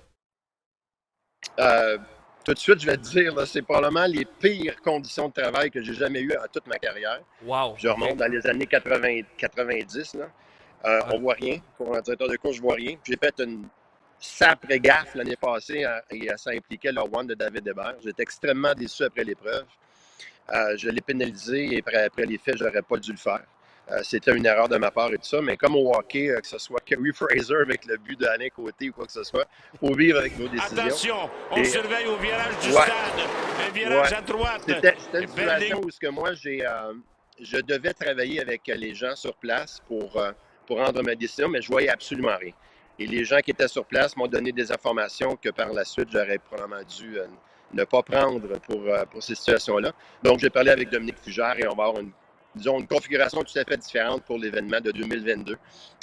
I: Euh, tout de suite, je vais te dire, c'est probablement les pires conditions de travail que j'ai jamais eues en toute ma carrière.
A: Wow.
I: Je remonte dans les années 80, 90. Là. Euh, On voit rien. Pour un directeur de course, je vois rien. J'ai fait une sacrée gaffe l'année passée euh, et euh, ça impliquait le one de David Hébert. J'étais extrêmement déçu après l'épreuve. Euh, je l'ai pénalisé et après, après les faits, j'aurais pas dû le faire. Euh, C'était une erreur de ma part et tout ça, mais comme au hockey, euh, que ce soit Kerry Fraser avec le but d'Alain Côté ou quoi que ce soit, faut vivre avec nos décisions.
J: Attention, on
I: Et-
J: surveille au virage du
I: Ouais.
J: stade. Un virage
I: Ouais.
J: à droite.
I: C'était une situation où ce que moi, j'ai, je devais travailler avec les gens sur place pour, pour rendre ma décision, mais je voyais absolument rien. Et les gens qui étaient sur place m'ont donné des informations que par la suite, j'aurais probablement dû euh, ne pas prendre pour, euh, pour ces situations-là. Donc, j'ai parlé avec Dominique Fugère et on va avoir une, disons, une configuration tout à fait différente pour l'événement de 2022,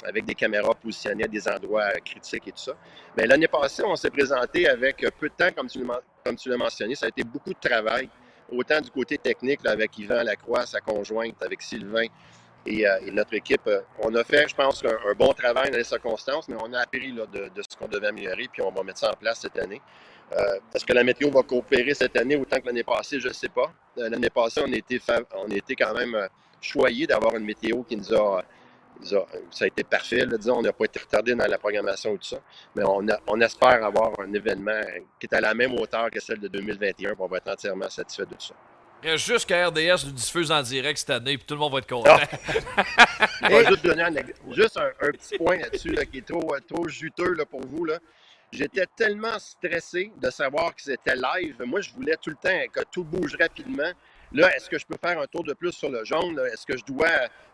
I: avec des caméras positionnées à des endroits euh, critiques et tout ça. Mais l'année passée, on s'est présenté avec peu de temps, comme tu, l'as mentionné. Ça a été beaucoup de travail, autant du côté technique, avec Yvan Lacroix, sa conjointe, avec Sylvain et, euh, et notre équipe. Euh, On a fait, je pense, un, bon travail dans les circonstances, mais on a appris de, ce qu'on devait améliorer, puis on va mettre ça en place cette année. Euh, Est-ce que la météo va coopérer cette année autant que l'année passée? Je ne sais pas. L'année passée, on fa- on quand même choyés d'avoir une météo qui nous a, Ça a été parfait, disons. On n'a pas été retardé dans la programmation ou tout ça. Mais on, espère avoir un événement qui est à la même hauteur que celle de 2021, puis on va être entièrement satisfait de ça.
A: Reste juste que RDS nous diffuse en direct cette année, puis tout le monde va être content.
I: Je vais juste donner un, juste un, un petit point là-dessus là, qui est trop, euh, trop juteux là, pour vous. Là. J'étais tellement stressé de savoir que c'était live. Moi, je voulais tout le temps que tout bouge rapidement. Là, est-ce que je peux faire un tour de plus sur le jaune? Est-ce que je dois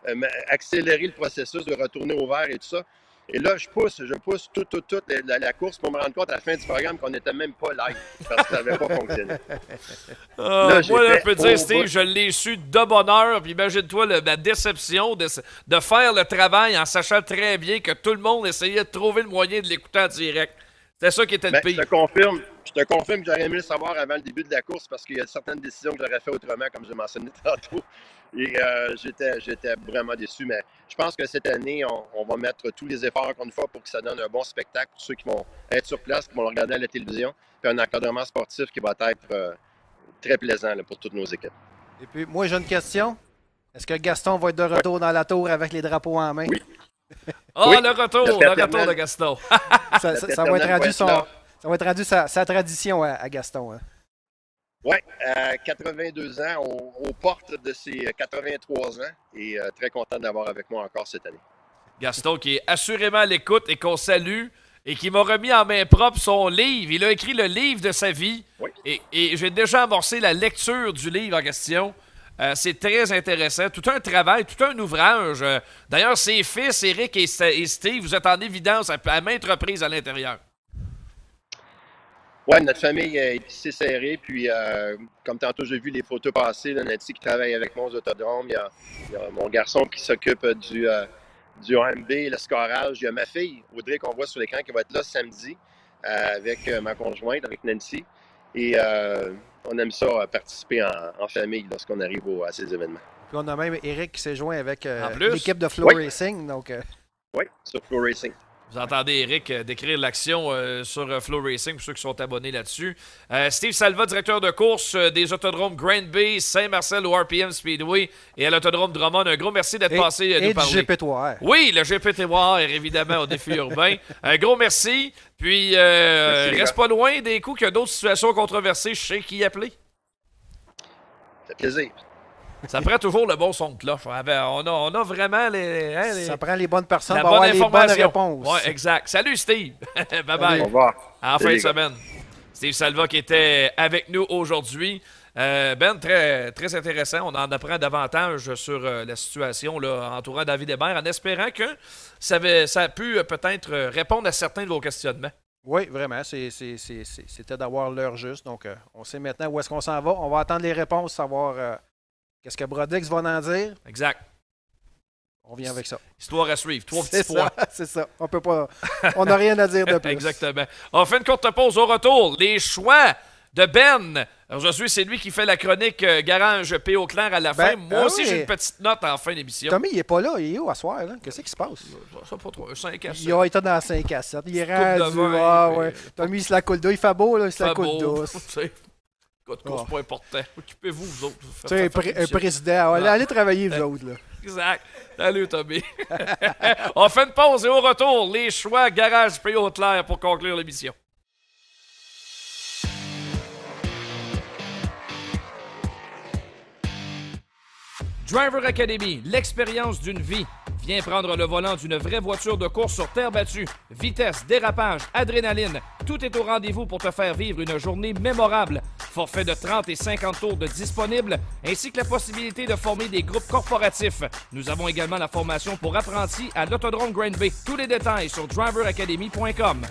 I: euh, accélérer le processus de retourner au vert et tout ça? Et là, je pousse, je pousse toute, toute, toute la, course pour me rendre compte à la fin du programme qu'on n'était même pas live parce que ça n'avait pas fonctionné.
A: Ah,
I: Là,
A: moi, là, je peux te dire, Steve,
I: bout.
A: je l'ai su de bonne heure. Puis imagine-toi la déception de, faire le travail en sachant très bien que tout le monde essayait de trouver le moyen de l'écouter en direct. C'était ça qui était le
I: Ben,
A: pire.
I: je te confirme, Je te confirme que j'aurais aimé le savoir avant le début de la course parce qu'il y a certaines décisions que j'aurais fait autrement, comme j'ai mentionné tantôt. Et euh, j'étais, j'étais vraiment déçu. Mais je pense que cette année, on, on va mettre tous les efforts encore une fois pour que ça donne un bon spectacle pour ceux qui vont être sur place, qui vont le regarder à la télévision. Puis un encadrement sportif qui va être euh, très plaisant là, pour toutes nos équipes.
F: Et puis, moi, j'ai une question. Est-ce que Gaston va être de retour dans la tour avec les drapeaux en main?
I: Oui.
A: Ah,
I: Oui.
A: le retour,
I: Le
A: retour de. Gaston.
F: Ça, ça-
I: Le
F: ça va être rendu, son,
I: là.
F: Ça va être rendu sa, sa tradition à, à Gaston. hein.
I: Oui, à 82 ans, aux, aux portes de ses 83 ans et euh, très content d'avoir avec moi encore cette année.
A: Gaston qui est assurément à l'écoute et qu'on salue et qui m'a remis en main propre son livre. Il a écrit le livre de sa vie.
I: Oui.
A: Et, et j'ai déjà amorcé la lecture du livre en question. Euh, c'est très intéressant. Tout un travail, tout un ouvrage. Euh, D'ailleurs, ses fils, Eric et, St- et Steve, vous êtes en évidence à, à maintes reprises à l'intérieur.
I: Oui, notre famille est ici serrée. Puis, euh, comme tantôt, j'ai vu les photos passer. Là, Nancy qui travaille avec moi aux autodromes. Il y a, il y a mon garçon qui s'occupe du, euh, du le scorage. Il y a ma fille, Audrey, qu'on voit sur l'écran, qui va être là samedi euh, avec euh, ma conjointe, avec Nancy. Et euh, on aime ça, euh, participer en, en famille lorsqu'on arrive au- à ces événements.
F: Puis on a même Eric qui s'est joint avec euh, l'équipe de Flow
I: Oui.
F: Racing. Donc, euh,
I: Oui, sur Flow Racing.
A: Vous entendez Eric euh, décrire l'action euh, sur euh, Flow Racing pour ceux qui sont abonnés là-dessus. Euh, Steve Salva, directeur de course euh, des autodromes Grand Bay, Saint-Marcel au RPM Speedway et à l'autodrome Drummond. Un gros merci d'être passé euh,
F: et
A: nous parler.
F: GP3R.
A: Oui, le GPTWR, évidemment, au défi urbain. Un gros merci. Puis, euh,
I: Merci,
A: reste pas loin des coups qu'il y a d'autres situations controversées. Je sais qui appeler.
I: Ça fait plaisir.
A: Ça prend toujours le bon son de cloche. On a, on vraiment les, hein, les-
F: Ça prend les bonnes personnes
A: la
F: pour
A: bonne
F: avoir les bonnes réponses.
A: Ouais, exact. Salut, Steve. bye bye.
F: Salut.
I: Au revoir.
A: En fin de semaine. Steve Salva qui était avec nous aujourd'hui. Euh, ben, très, très intéressant. On en apprend davantage sur euh, la situation là, entourant David Hébert en espérant que ça, avait- ça a pu euh, peut-être répondre à certains de vos questionnements.
F: Oui, vraiment. C'était d'avoir l'heure juste. Donc, euh, on sait maintenant où est-ce qu'on s'en va. On va attendre les réponses, savoir euh, qu'est-ce que Brodix va en dire?
A: Exact.
F: On vient avec ça.
A: Histoire à suivre. Trois petits points.
F: c'est ça. On peut pas. On n'a rien à dire de plus.
A: Exactement. On fait une courte pause au retour. Les choix de Ben. Aujourd'hui, c'est lui qui fait la chronique euh, Garage P. Clair à la
F: Ben,
A: fin. Moi
F: ah
A: aussi,
F: oui.
A: j'ai une petite note en fin d'émission.
F: Tommy, il est pas là. Il est où à soir? là? Qu'est-ce qui se passe?
A: Ça, pas trop. Un 5 à 7.
F: Il a été dans 5 à 7. Il est rendu. Ah, ouais. Tommy, il se la coule d'eau. Il fait beau, là. Il se la coule
A: beau. de course, pas important. Occupez-vous, vous autres.
F: Tu
A: Faites-
F: sais, un,
A: faites
F: pré- un
A: l'émission.
F: président. Allez, allez travailler, vous autres, là.
A: Exact. Salut, Tommy. On fait une pause et au retour, les choix Garage P. Clair pour conclure l'émission. Driver Academy, l'expérience d'une vie. Viens prendre le volant d'une vraie voiture de course sur terre battue. Vitesse, dérapage, adrénaline, tout est au rendez-vous pour te faire vivre une journée mémorable. Forfait de 30 et 50 tours de disponible, ainsi que la possibilité de former des groupes corporatifs. Nous avons également la formation pour apprentis à l'Autodrome Grand Bay. Tous les détails sur driveracademy.com.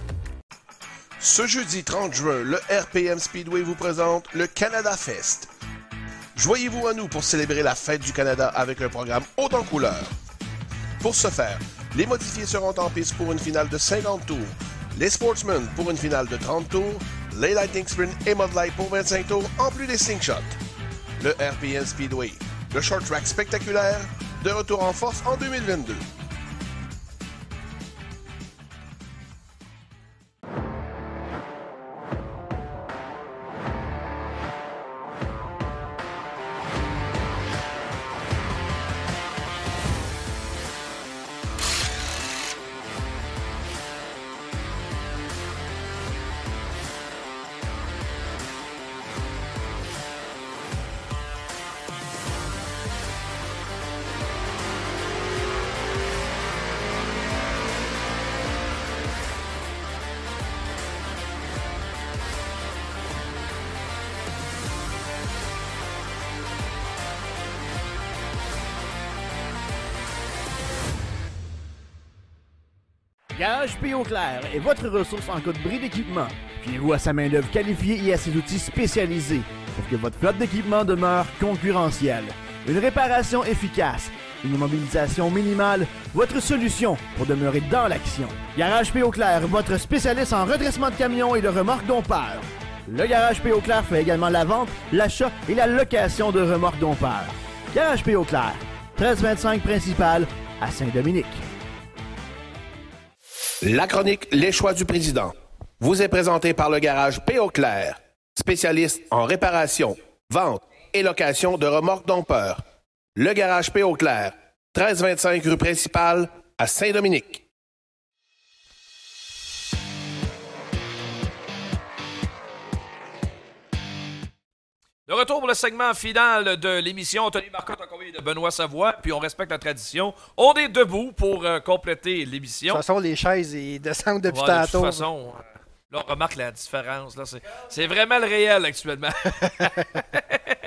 C: Ce jeudi 30 juin, le RPM Speedway vous présente le Canada Fest. Joignez-vous à nous pour célébrer la fête du Canada avec un programme haut en couleur. Pour ce faire, les modifiés seront en piste pour une finale de 50 tours, les Sportsmen pour une finale de 30 tours, les Lightning Sprint et Mud Light pour 25 tours, en plus des Slingshots. Le RPM Speedway, le short track spectaculaire, de retour en force en 2022.
D: Garage P. Clair est votre ressource en cas de bris d'équipement. Fiez-vous à sa main-d'œuvre qualifiée et à ses outils spécialisés pour que votre flotte d'équipement demeure concurrentielle. Une réparation efficace, une immobilisation minimale, votre solution pour demeurer dans l'action. Garage P. Clair, votre spécialiste en redressement de camions et de remorques dompeurs. Le Garage P.O. Claire fait également la vente, l'achat et la location de remorques Dompeur. Garage P.O. Claire, 1325 principal à Saint-Dominique.
C: La chronique Les choix du président vous est présentée par le garage P.O. Claire, spécialiste en réparation, vente et location de remorques dompeurs. Le garage P.O. Claire, 1325 rue principale à Saint-Dominique.
A: De retour pour le segment final de l'émission. Tony Marcotte accompagné de Benoît Savoie, puis on respecte la tradition. On est debout pour euh, compléter
F: De
A: l'émission.
F: toute façon, les chaises, ils descendent depuis
A: Ouais, de toute
F: tantôt.
A: façon, là, on remarque la différence. Là, c'est, c'est vraiment le réel actuellement.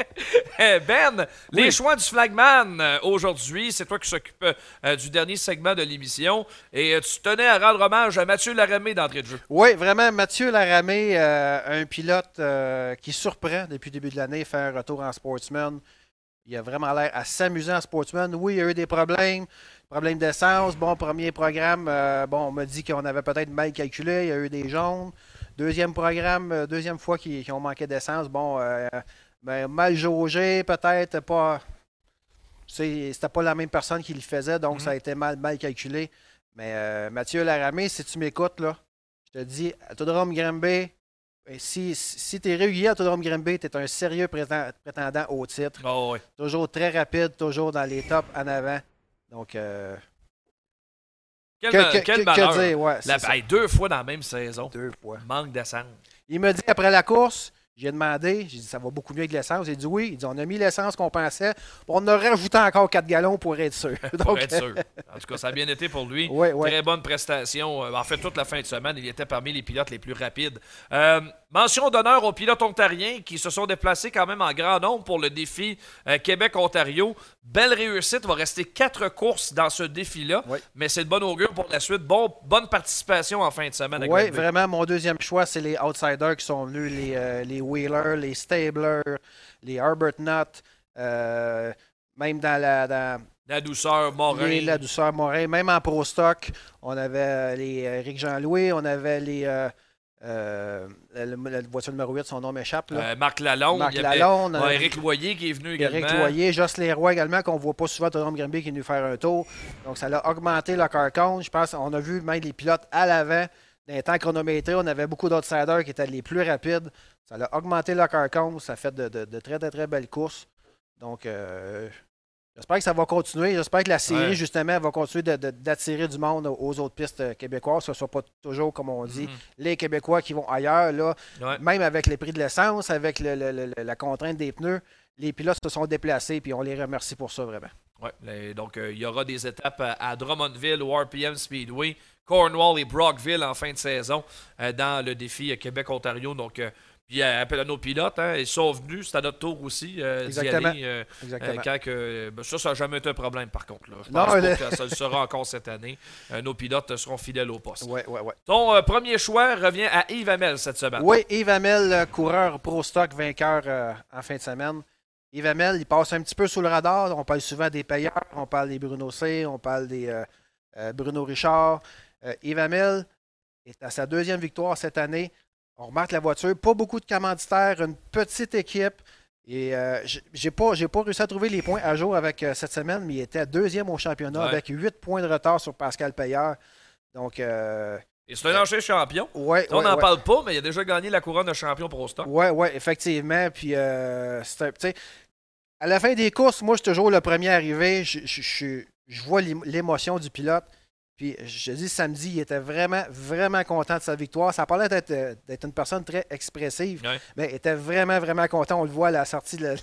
A: Eh, ben, les choix du flagman euh, aujourd'hui, c'est toi qui s'occupe euh, du dernier segment de l'émission. Et euh, tu tenais à rendre hommage à Mathieu Laramé d'entrée de jeu.
F: Oui, vraiment, Mathieu Laramé, euh, un pilote qui surprend depuis le début de l'année, fait un retour en sportsman. Il a vraiment l'air à s'amuser en sportsman. Oui, il y a eu des problèmes, problèmes d'essence. Bon, premier programme, bon, on m'a dit qu'on avait peut-être mal calculé, il y a eu des jaunes. Deuxième programme, deuxième fois qu'ils qu'ils ont manqué d'essence, bon, euh, ben, mal jaugé, peut-être pas. C'était pas la même personne qui le faisait, donc ça a été mal, mal calculé. Mais euh, Mathieu Laramé, si tu m'écoutes, là, je te dis, Autodrome Granby, ben, si, si tu es régulier à Autodrome Granby, tu es un sérieux prétend- prétendant au titre.
A: Oh, oui.
F: Toujours très rapide, toujours dans les tops en avant. Donc, euh,
A: Quel,
F: Que-
A: ma-
F: que-
A: quel
F: que- que
A: malheur.
F: dire, ouais, c'est
A: La- hey, deux fois dans la même saison.
F: deux fois.
A: Manque d'essence.
F: Il me dit après la course, j'ai demandé, j'ai dit ça va beaucoup mieux avec l'essence. Il dit oui. Il dit on a mis l'essence qu'on pensait. On a rajouté encore 4 gallons pour être sûr.
A: Pour être sûr. En tout cas, ça a bien été pour lui. Très bonne prestation. Euh, En fait, toute la fin de semaine, il était parmi les pilotes les plus rapides. Euh, mention d'honneur aux pilotes ontariens qui se sont déplacés quand même en grand nombre pour le défi euh, Québec-Ontario. Belle réussite. Il va rester quatre courses dans ce défi-là. Mais c'est de bon augure pour la suite. Bon, bonne participation en fin de semaine.
F: Oui, vraiment, mon deuxième choix, c'est les outsiders qui sont venus, les, euh, les Wheeler, les Stabler, les Herbert Nutt, euh, même dans la, dans
A: La douceur, Morin.
F: les- la douceur Morin, même en Pro Stock, on avait les Eric Jean-Louis, on avait les. Euh, la, la voiture numéro 8, son nom m'échappe.
A: euh, Marc Lalonde.
F: Marc
A: avait-
F: Lalonde,
A: Ouais,
F: euh,
A: Loyer qui est venu également.
F: Éric Loyer, Jocelyn Roy également, qu'on ne voit pas souvent à Autodrome Granby qui est venu faire un tour. Donc, ça a augmenté le car count. Je pense qu'on a vu même les pilotes à l'avant. Dans les temps chronométrés, on avait beaucoup d'outsiders qui étaient les plus rapides. Ça a augmenté le car count. Ça fait de, de- de très, très, très belles courses. Donc, euh, j'espère que ça va continuer. J'espère que la série,
A: Ouais.
F: justement, va continuer d'attirer du monde aux autres pistes euh, québécoises, que ce ne soit pas toujours, comme on dit,
A: Mhm.
F: les Québécois qui vont ailleurs. Là,
A: Ouais.
F: même avec les prix de l'essence, avec le- le- le- la contrainte des pneus, les pilotes se sont déplacés, puis on les remercie pour ça, vraiment.
A: Ouais, donc, euh, il y aura des étapes à, Drummondville, au RPM Speedway, Cornwall et Brockville en fin de saison euh, dans le défi Québec-Ontario. Donc, euh, puis euh, appel à nos pilotes, hein, ils sont venus, c'est à notre tour aussi euh, d'y aller. euh,
F: Exactement.
A: euh, quand que- ben, ça, ça n'a jamais été un problème par contre. Là. Je
F: Non,
A: pense pas que ça le sera encore cette année. Nos pilotes seront fidèles au poste.
F: Ouais, ouais, ouais.
A: Ton premier choix revient à Yves Hamel cette semaine.
F: Oui, Yves Hamel, coureur Pro Stock, vainqueur en fin de semaine. Yves Hamel, il passe un petit peu sous le radar. On parle souvent des payeurs, on parle des Bruno C, on parle des Bruno Richard. Yves Hamel est à sa deuxième victoire cette année. On remarque la voiture, pas beaucoup de commanditaires, une petite équipe. Et euh, j'ai pas, pas réussi à trouver les points à jour avec euh, cette semaine, mais il était deuxième au championnat
A: Ouais.
F: avec 8 points de retard sur Pascal Payeur. Donc, euh,
A: Et c'est un ancien champion.
F: ouais,
A: On n'en
F: ouais.
A: parle pas, mais il a déjà gagné la couronne de champion Pro Stock.
F: Oui, oui, effectivement. Puis, euh, c'est à la fin des courses, moi, je suis toujours le premier arrivé. Je, je- je- je vois l'ém- l'émotion du pilote. Puis, je dis, samedi, il était vraiment, vraiment content de sa victoire. Ça parlait d'être euh, d'être une personne très expressive,
A: Ouais.
F: mais il était vraiment, vraiment content. On le voit à la sortie de la-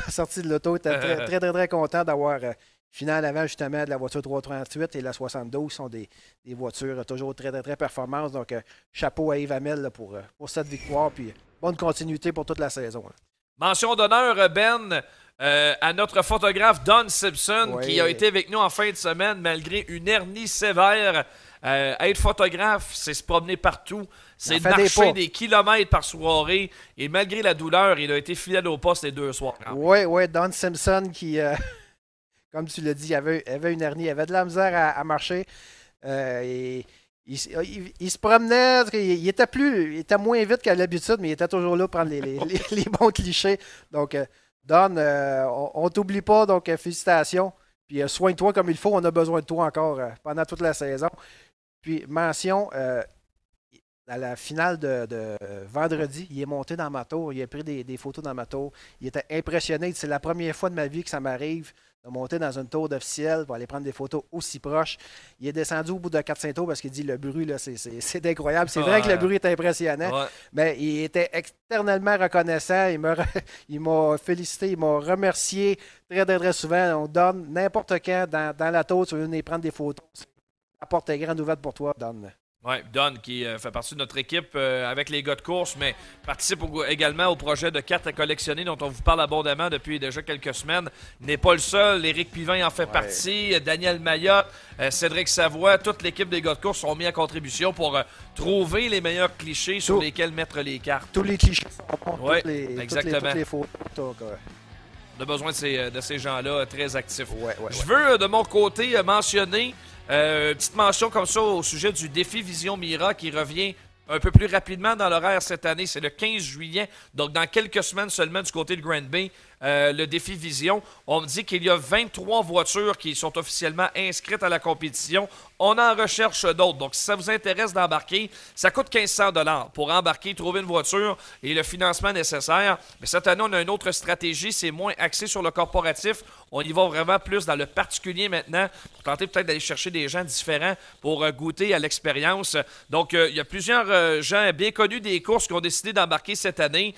F: sortie de l'auto. Il était très, très, très, très content d'avoir euh, fini en avant, justement, de la voiture 338 et la 72, qui sont des, des voitures toujours très, très, très performantes. Donc, euh, chapeau à Yves Hamel là, pour, euh, pour cette victoire. Puis, bonne continuité pour toute la saison. là.
A: Mention d'honneur, Ben, euh, à notre photographe Don Simpson,
F: Oui.
A: qui a été avec nous en fin de semaine malgré une hernie sévère. Euh, être photographe, c'est se promener partout, c'est de
F: des
A: marcher des, kilomètres par soirée. Et malgré la douleur, il a été fidèle au poste les deux soirs.
F: Oui, oui, Don Simpson qui, euh, comme tu l'as dit, avait, avait une hernie, avait de la misère à, à marcher. Et il, s- il- il se promenait, il était plus, il était moins vite qu'à l'habitude, mais il était toujours là pour prendre les, les- les- les bons clichés. Donc, euh, Don, euh, on, on t'oublie pas, donc euh, félicitations. Puis euh, soigne-toi comme il faut, on a besoin de toi encore pendant toute la saison. Puis mention, à la finale de, vendredi, il est monté dans ma tour, il a pris des, des photos dans ma tour. Il était impressionné. C'est la première fois de ma vie que ça m'arrive de monter dans une tour d'officiel pour aller prendre des photos aussi proches. Il est descendu au bout de 400 tours parce qu'il dit le bruit, là, c'est, incroyable. C'est vrai que le bruit est impressionnant,
A: Ouais.
F: mais il était externellement reconnaissant. Il m'a, re- il félicité, il m'a remercié très, très, très souvent. On donne n'importe quand dans, dans la tour, tu veux venir prendre des photos. La porte est grande ouverte pour toi, Don.
A: Oui, Don, qui euh, fait partie de notre équipe euh, avec les gars de course, mais participe au- également au projet de cartes à collectionner dont on vous parle abondamment depuis déjà quelques semaines. N'est pas le seul. Éric Pivin en fait partie. Daniel Mayotte, euh, Cédric Savoie, toute l'équipe des gars de course sont mis en contribution pour trouver les meilleurs clichés sur lesquels mettre les cartes.
F: Tous les clichés sont bons,
A: Ouais,
F: toutes, les, toutes les-
A: exactement.
F: photos.
A: On a besoin de ces, de ces gens-là très actifs.
F: ouais, ouais,
A: Je veux, de mon côté, mentionner euh, petite mention comme ça au sujet du défi Vision Mira qui revient un peu plus rapidement dans l'horaire cette année. C'est le 15 juillet, donc dans quelques semaines seulement du côté de Grand Bay, euh, le défi Vision. On me dit qu'il y a 23 voitures qui sont officiellement inscrites à la compétition. On en recherche d'autres. Donc, si ça vous intéresse d'embarquer, ça coûte 1500 dollars pour embarquer, trouver une voiture et le financement nécessaire. Mais cette année, on a une autre stratégie. C'est moins axé sur le corporatif. On y va vraiment plus dans le particulier maintenant pour tenter peut-être d'aller chercher des gens différents pour euh, goûter à l'expérience. Donc, euh, il y a plusieurs gens bien connus des courses qui ont décidé d'embarquer cette année.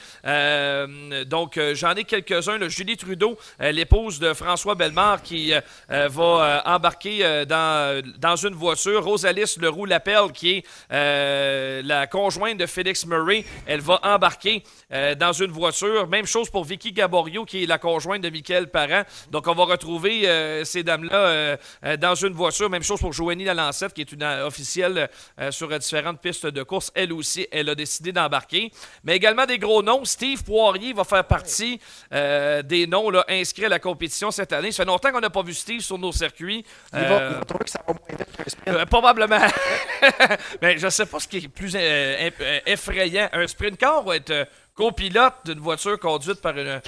A: Donc, j'en ai quelques-uns. Julie Trudeau, euh, l'épouse de François Bellemare, qui euh, euh, va embarquer dans, une voiture. Rosalis Leroux-Lapelle, qui est la conjointe de Félix Murray, elle va embarquer dans une voiture. Même chose pour Vicky Gaborio, qui est la conjointe de Michael Parent. Donc, on va retrouver ces dames-là dans une voiture. Même chose pour Joanie Lalancette, qui est une officielle sur différentes pistes de course. Elle aussi, elle a décidé d'embarquer. Mais également des gros noms. Steve Poirier va faire partie euh, des noms là, inscrits à la compétition cette année. Ça fait longtemps qu'on n'a pas vu Steve sur nos circuits.
F: Il va,
A: Euh,
F: il va trouver que ça va moins vite qu'un sprint.
A: euh, probablement. Mais je sais pas ce qui est plus effrayant. Un sprint car ou être copilote d'une voiture conduite par une.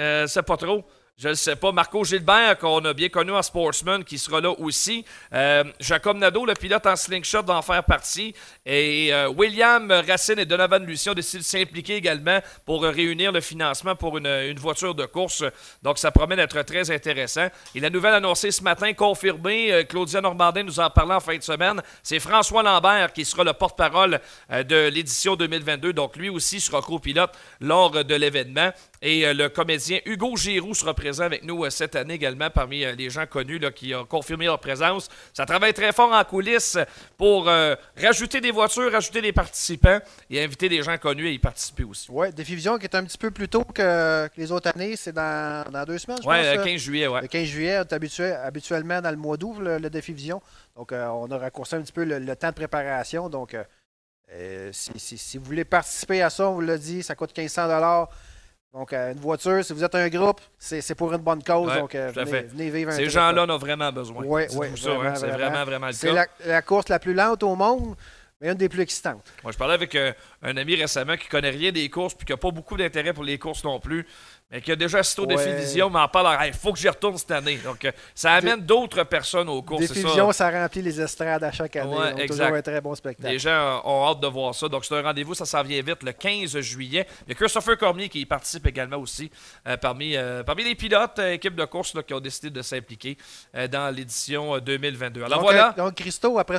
A: Euh, c'est pas trop. Je ne sais pas. Marco Gilbert, qu'on a bien connu en sportsman, qui sera là aussi. Euh, Jacob Nadeau, le pilote en slingshot, va en faire partie. Et euh, William Racine et Donovan Lucien ont décidé de s'impliquer également pour réunir le financement pour une, voiture de course. Donc, ça promet d'être très intéressant. Et la nouvelle annoncée ce matin, confirmée, euh, Claudia Normandin nous en parlait en fin de semaine, c'est François Lambert qui sera le porte-parole de l'édition 2022. Donc, lui aussi sera copilote lors de l'événement. Et euh, le comédien Hugo Giroux sera présent avec nous euh, cette année également parmi euh, les gens connus là, qui ont confirmé leur présence. Ça travaille très fort en coulisses pour rajouter des voitures, rajouter des participants et inviter des gens connus à y participer aussi.
F: Ouais, Défi Vision qui est un petit peu plus tôt que, que les autres années. C'est dans, dans deux semaines, je
A: Ouais,
F: pense.
A: le
F: euh,
A: 15 juillet, ouais.
F: Le 15 juillet, on est habitué- habituellement dans le mois d'août, le, le défi Vision. Donc, euh, on a raccourci un petit peu le, le temps de préparation. Donc, euh, si, si- si vous voulez participer à ça, on vous l'a dit, ça coûte 1500 Donc, euh, une voiture, si vous êtes un groupe, c'est pour une bonne cause.
A: Ouais,
F: donc, euh, venez, venez vivre un
A: Ces gens-là en ont vraiment besoin.
F: Ouais,
A: ça, hein, c'est
F: vraiment.
A: vraiment, vraiment le
F: C'est la course la plus lente au monde, mais une des plus excitantes.
A: Moi, je parlais avec euh, un ami récemment qui connaît rien des courses puis qui n'a pas beaucoup d'intérêt pour les courses non plus, mais qui a déjà assisté au défi. Vision, mais en parle, il faut que j'y retourne cette année. Donc, euh, ça amène d'autres personnes aux courses.
F: Défi
A: c'est ça.
F: Vision, ça remplit les estrades à chaque année.
A: Ouais, exact.
F: toujours un très bon spectacle.
A: Les gens ont hâte de voir ça. Donc, c'est un rendez-vous, ça s'en vient vite, le 15 juillet. Il y a Christopher Cormier qui y participe également aussi, euh, parmi, euh, parmi les pilotes, euh, équipes de course là, qui ont décidé de s'impliquer dans l'édition euh, 2022. Alors
F: donc,
A: voilà.
F: donc, Christo, après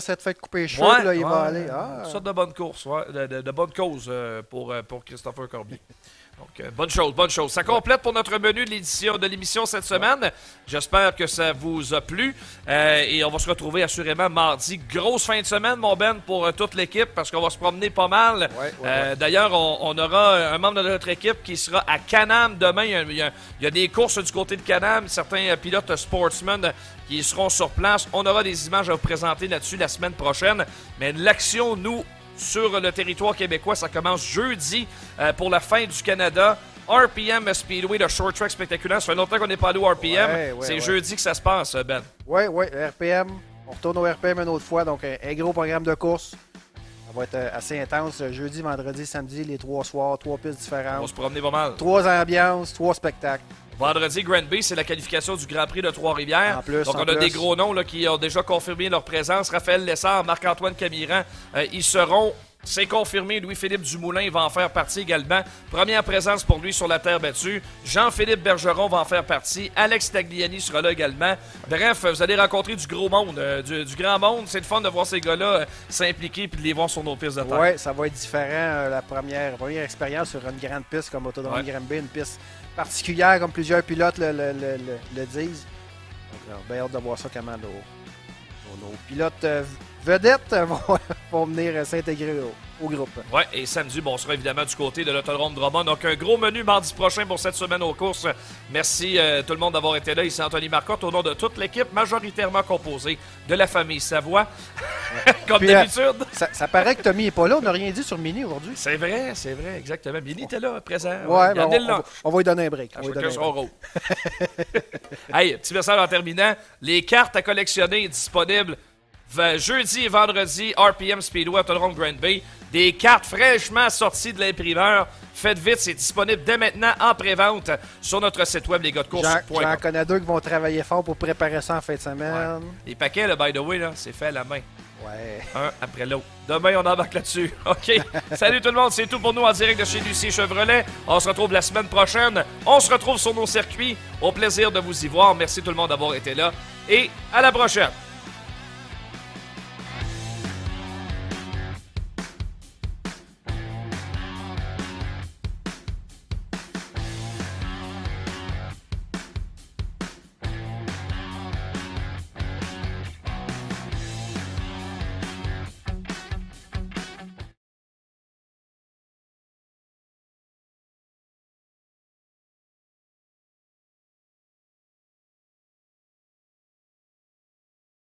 F: les cheveux,
A: Ouais,
F: là, il va aller. Ah,
A: Une sorte de bonne course, de, de- de bonne cause pour, pour Christopher Cormier. Donc, euh, bonne chose, bonne chose. Ça complète pour notre menu de l'édition de l'émission cette semaine. J'espère que ça vous a plu. Euh, et on va se retrouver assurément mardi. Grosse fin de semaine, mon Ben, pour euh, toute l'équipe, parce qu'on va se promener pas mal.
F: Ouais, ouais,
A: Euh, D'ailleurs, on, on aura un membre de notre équipe qui sera à Canam demain. Il y a, il y a- il y a des courses du côté de Canam, certains pilotes sportsmen qui seront sur place. On aura des images à vous présenter là-dessus la semaine prochaine. Mais l'action, nous, sur le territoire québécois, ça commence jeudi euh, pour la fin du Canada. RPM Speedway, le short track spectaculaire. Ça fait longtemps qu'on n'est pas allé au RPM.
F: Ouais, ouais,
A: C'est
F: ouais.
A: jeudi que ça se passe, Ben.
F: Oui, oui, RPM. On retourne au RPM une autre fois, donc un, un gros programme de course. Ça va être euh, assez intense. Jeudi, vendredi, samedi, les trois soirs, trois pistes
A: On va
F: différentes.
A: se promener pas mal.
F: Trois ambiances, trois spectacles.
A: Vendredi, Grand Bay, c'est la qualification du Grand Prix de Trois-Rivières. Donc, on a
F: plus.
A: des gros noms là, qui ont déjà confirmé leur présence. Raphaël Lessard, Marc-Antoine Camiran, euh, ils seront. C'est confirmé, Louis-Philippe Dumoulin va en faire partie également. Première présence pour lui sur la terre battue. Jean-Philippe Bergeron va en faire partie. Alex Tagliani sera là également. Bref, vous allez rencontrer du gros monde, euh, du, du grand monde. C'est le fun de voir ces gars-là euh, s'impliquer puis de les voir sur nos pistes de terre.
F: Ouais, ça va être différent euh, la première, première expérience sur une grande piste comme Autodrome
A: Ouais.
F: Granby, une piste particulière comme plusieurs pilotes le, le- le- disent. Donc, euh, bien hâte de voir ça comment nos, nos- nos pilotes vedettes vont, vont venir euh, s'intégrer au, au groupe.
A: Ouais, et samedi, bon, on sera évidemment du côté de l'autodrome Drummond. Donc, un gros menu mardi prochain pour cette semaine aux courses. Merci euh, tout le monde d'avoir été là. Ici Anthony Marcotte, au nom de toute l'équipe, majoritairement composée de la famille Savoie. Comme
F: euh,
A: d'habitude.
F: Ça, ça paraît que Tommy n'est pas là, on n'a rien dit sur Mini aujourd'hui.
A: C'est vrai, c'est vrai, exactement. Billy était là, présent.
F: Ben, on, on on va lui donner un break.
A: À
F: On va lui donner un break.
A: hey, petit message en terminant. Les cartes à collectionner disponibles jeudi et vendredi, RPM Speedway Autodrome Grand Bay. Des cartes fraîchement sorties de l'imprimeur. Faites vite, c'est disponible dès maintenant en pré-vente sur notre site web, les gars de course.
F: J'en connais deux qui vont travailler fort pour préparer ça en fin de semaine.
A: Les paquets, là, by the way, là, c'est fait à la main.
F: Ouais.
A: Un après l'autre. Demain, on embarque là-dessus. OK. Salut tout le monde. C'est tout pour nous en direct de chez Lucie Chevrolet. On se retrouve la semaine prochaine. On se retrouve sur nos circuits. Au plaisir de vous y voir. Merci tout le monde d'avoir été là. Et à la prochaine.